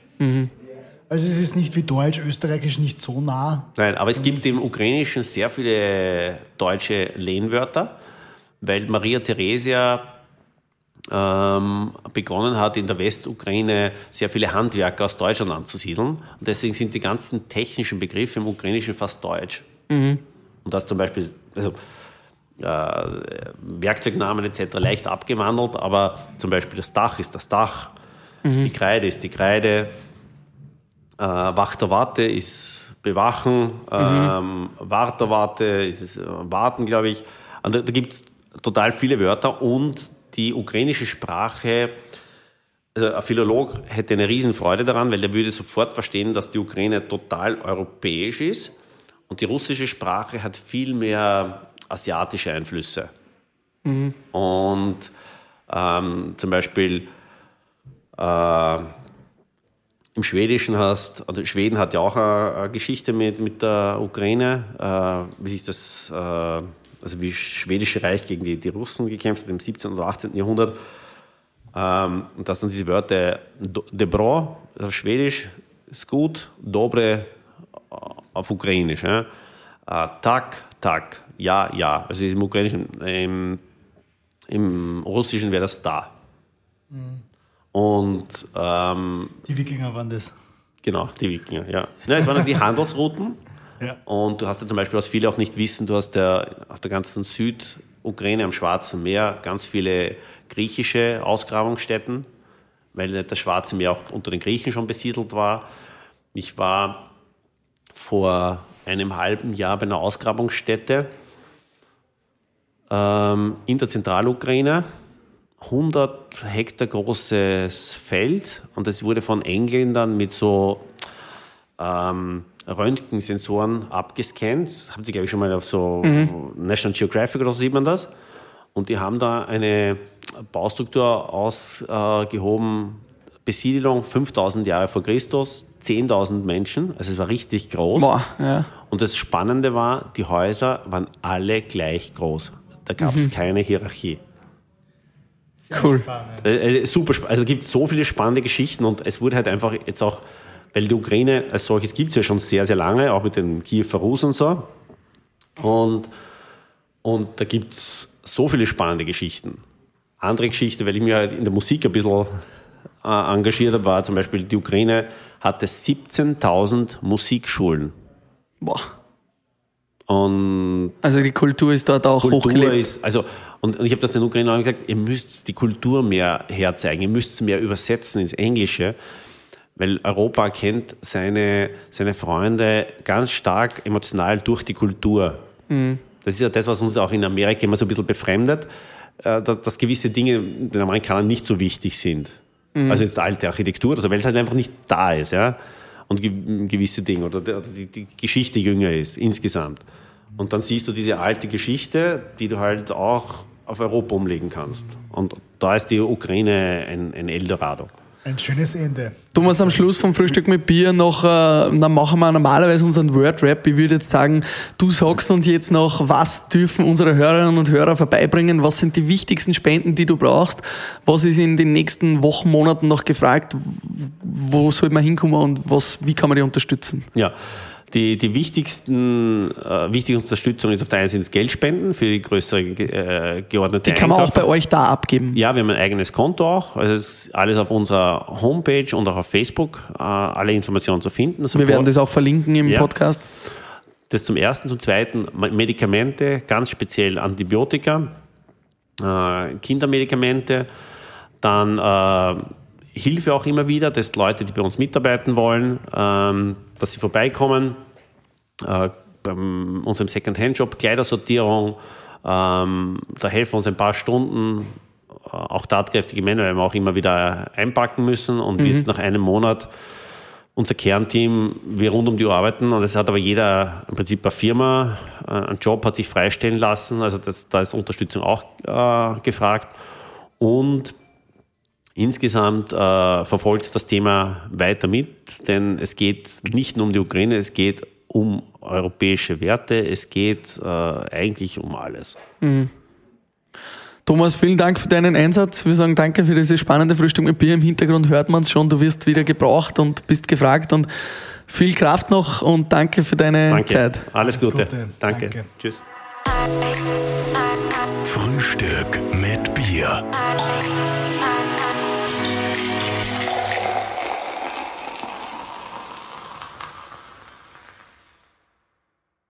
Also es ist nicht wie Deutsch, Österreichisch nicht so nah. Nein, aber es gibt im Ukrainischen sehr viele deutsche Lehnwörter, weil Maria Theresia ähm, begonnen hat, in der Westukraine sehr viele Handwerker aus Deutschland anzusiedeln. Und deswegen sind die ganzen technischen Begriffe im Ukrainischen fast deutsch. Und das zum Beispiel, also äh, Werkzeugnamen etc. leicht abgewandelt, aber zum Beispiel das Dach ist das Dach, die Kreide ist die Kreide, äh, Wachterwarte ist bewachen, ähm, Warterwarte ist es, äh, warten, glaube ich. Und da da gibt es total viele Wörter und die ukrainische Sprache, also ein Philolog hätte eine Riesenfreude daran, weil der würde sofort verstehen, dass die Ukraine total europäisch ist und die russische Sprache hat viel mehr asiatische Einflüsse. Und ähm, zum Beispiel äh, im Schwedischen hast, also Schweden hat ja auch eine, eine Geschichte mit, mit der Ukraine, äh, wie sich das, äh, also wie das Schwedische Reich gegen die, die Russen gekämpft hat im 17. oder 18. Jahrhundert. Ähm, und das sind diese Wörter Do- Dobro auf Schwedisch ist gut, Dobre auf Ukrainisch. Ja. Äh, tak, tak, ja, ja. Also im Ukrainischen, im, im Russischen wäre das da. Und ähm, Die Wikinger waren das. Genau, die Wikinger, ja. ja es waren die Handelsrouten. Und du hast ja zum Beispiel, was viele auch nicht wissen, du hast ja auf der ganzen Südukraine am Schwarzen Meer ganz viele griechische Ausgrabungsstätten, weil das Schwarze Meer auch unter den Griechen schon besiedelt war. Ich war vor einem halben Jahr bei einer Ausgrabungsstätte ähm, in der Zentralukraine. 100 Hektar großes Feld und es wurde von Engländern mit so ähm, Röntgensensoren abgescannt. Haben Sie, glaube ich, schon mal auf so National Geographic oder so sieht man das. Und die haben da eine Baustruktur ausgehoben, Besiedelung 5000 Jahre vor Christus, 10.000 Menschen, also es war richtig groß. Boah, ja. Und das Spannende war, die Häuser waren alle gleich groß. Da gab es keine Hierarchie. Cool. Spannend. Äh, äh, super, also es gibt so viele spannende Geschichten und es wurde halt einfach jetzt auch, weil die Ukraine als solches gibt es ja schon sehr, sehr lange, auch mit den Kiewer Rus und so. Und, und da gibt es so viele spannende Geschichten. Andere Geschichte, weil ich mich halt in der Musik ein bisschen äh, engagiert habe, war zum Beispiel, die Ukraine hatte 17.000 Musikschulen. Boah. Und Also die Kultur ist dort auch Kultur hochgelebt. ist, also, und, und ich habe das den Ukrainern gesagt, ihr müsst die Kultur mehr herzeigen, ihr müsst es mehr übersetzen ins Englische, weil Europa kennt seine, seine Freunde ganz stark emotional durch die Kultur. Das ist ja das, was uns auch in Amerika immer so ein bisschen befremdet, äh, dass, dass gewisse Dinge den Amerikanern nicht so wichtig sind. Also jetzt alte Architektur, oder so, weil es halt einfach nicht da ist, ja. Und ge gewisse Dinge oder die, oder die, die Geschichte jünger ist insgesamt. Und dann siehst du diese alte Geschichte, die du halt auch auf Europa umlegen kannst. Und da ist die Ukraine ein, ein Eldorado. Ein schönes Ende. Thomas, am Schluss vom Frühstück mit Bier noch, äh, dann machen wir normalerweise unseren Word-Rap. Ich würde jetzt sagen, du sagst uns jetzt noch, was dürfen unsere Hörerinnen und Hörer vorbeibringen? Was sind die wichtigsten Spenden, die du brauchst? Was ist in den nächsten Wochen, Monaten noch gefragt? Wo soll man hinkommen und was, wie kann man die unterstützen? Ja, die, die wichtigsten, äh, wichtige Unterstützung ist auf der einen Seite das Geldspenden für die größere äh, geordnete Die kann man auch bei euch da abgeben. Ja, wir haben ein eigenes Konto auch. Also es ist alles auf unserer Homepage und auch auf Facebook. Äh, alle Informationen zu finden. Wir werden das auch verlinken im Ja. Podcast. Das zum Ersten. Zum Zweiten Medikamente, ganz speziell Antibiotika, äh, Kindermedikamente, dann äh, Hilfe auch immer wieder, dass Leute, die bei uns mitarbeiten wollen, ähm, dass sie vorbeikommen. Äh, bei unserem Second-Hand-Job, Kleidersortierung, ähm, da helfen uns ein paar Stunden, äh, auch tatkräftige Männer, weil wir auch immer wieder einpacken müssen. Und jetzt nach einem Monat unser Kernteam, wir rund um die Uhr arbeiten. Und es hat aber jeder im Prinzip eine Firma, äh, einen Job hat sich freistellen lassen, also das, da ist Unterstützung auch äh, gefragt. und insgesamt äh, verfolgt das Thema weiter mit, denn es geht nicht nur um die Ukraine, es geht um europäische Werte, es geht äh, eigentlich um alles. Mhm. Thomas, vielen Dank für deinen Einsatz. Wir sagen danke für dieses spannende Frühstück mit Bier. Im Hintergrund hört man es schon, du wirst wieder gebraucht und bist gefragt und viel Kraft noch und danke für deine danke. Zeit. Alles, Alles Gute. Gute. Danke. danke. Tschüss. Frühstück mit Bier.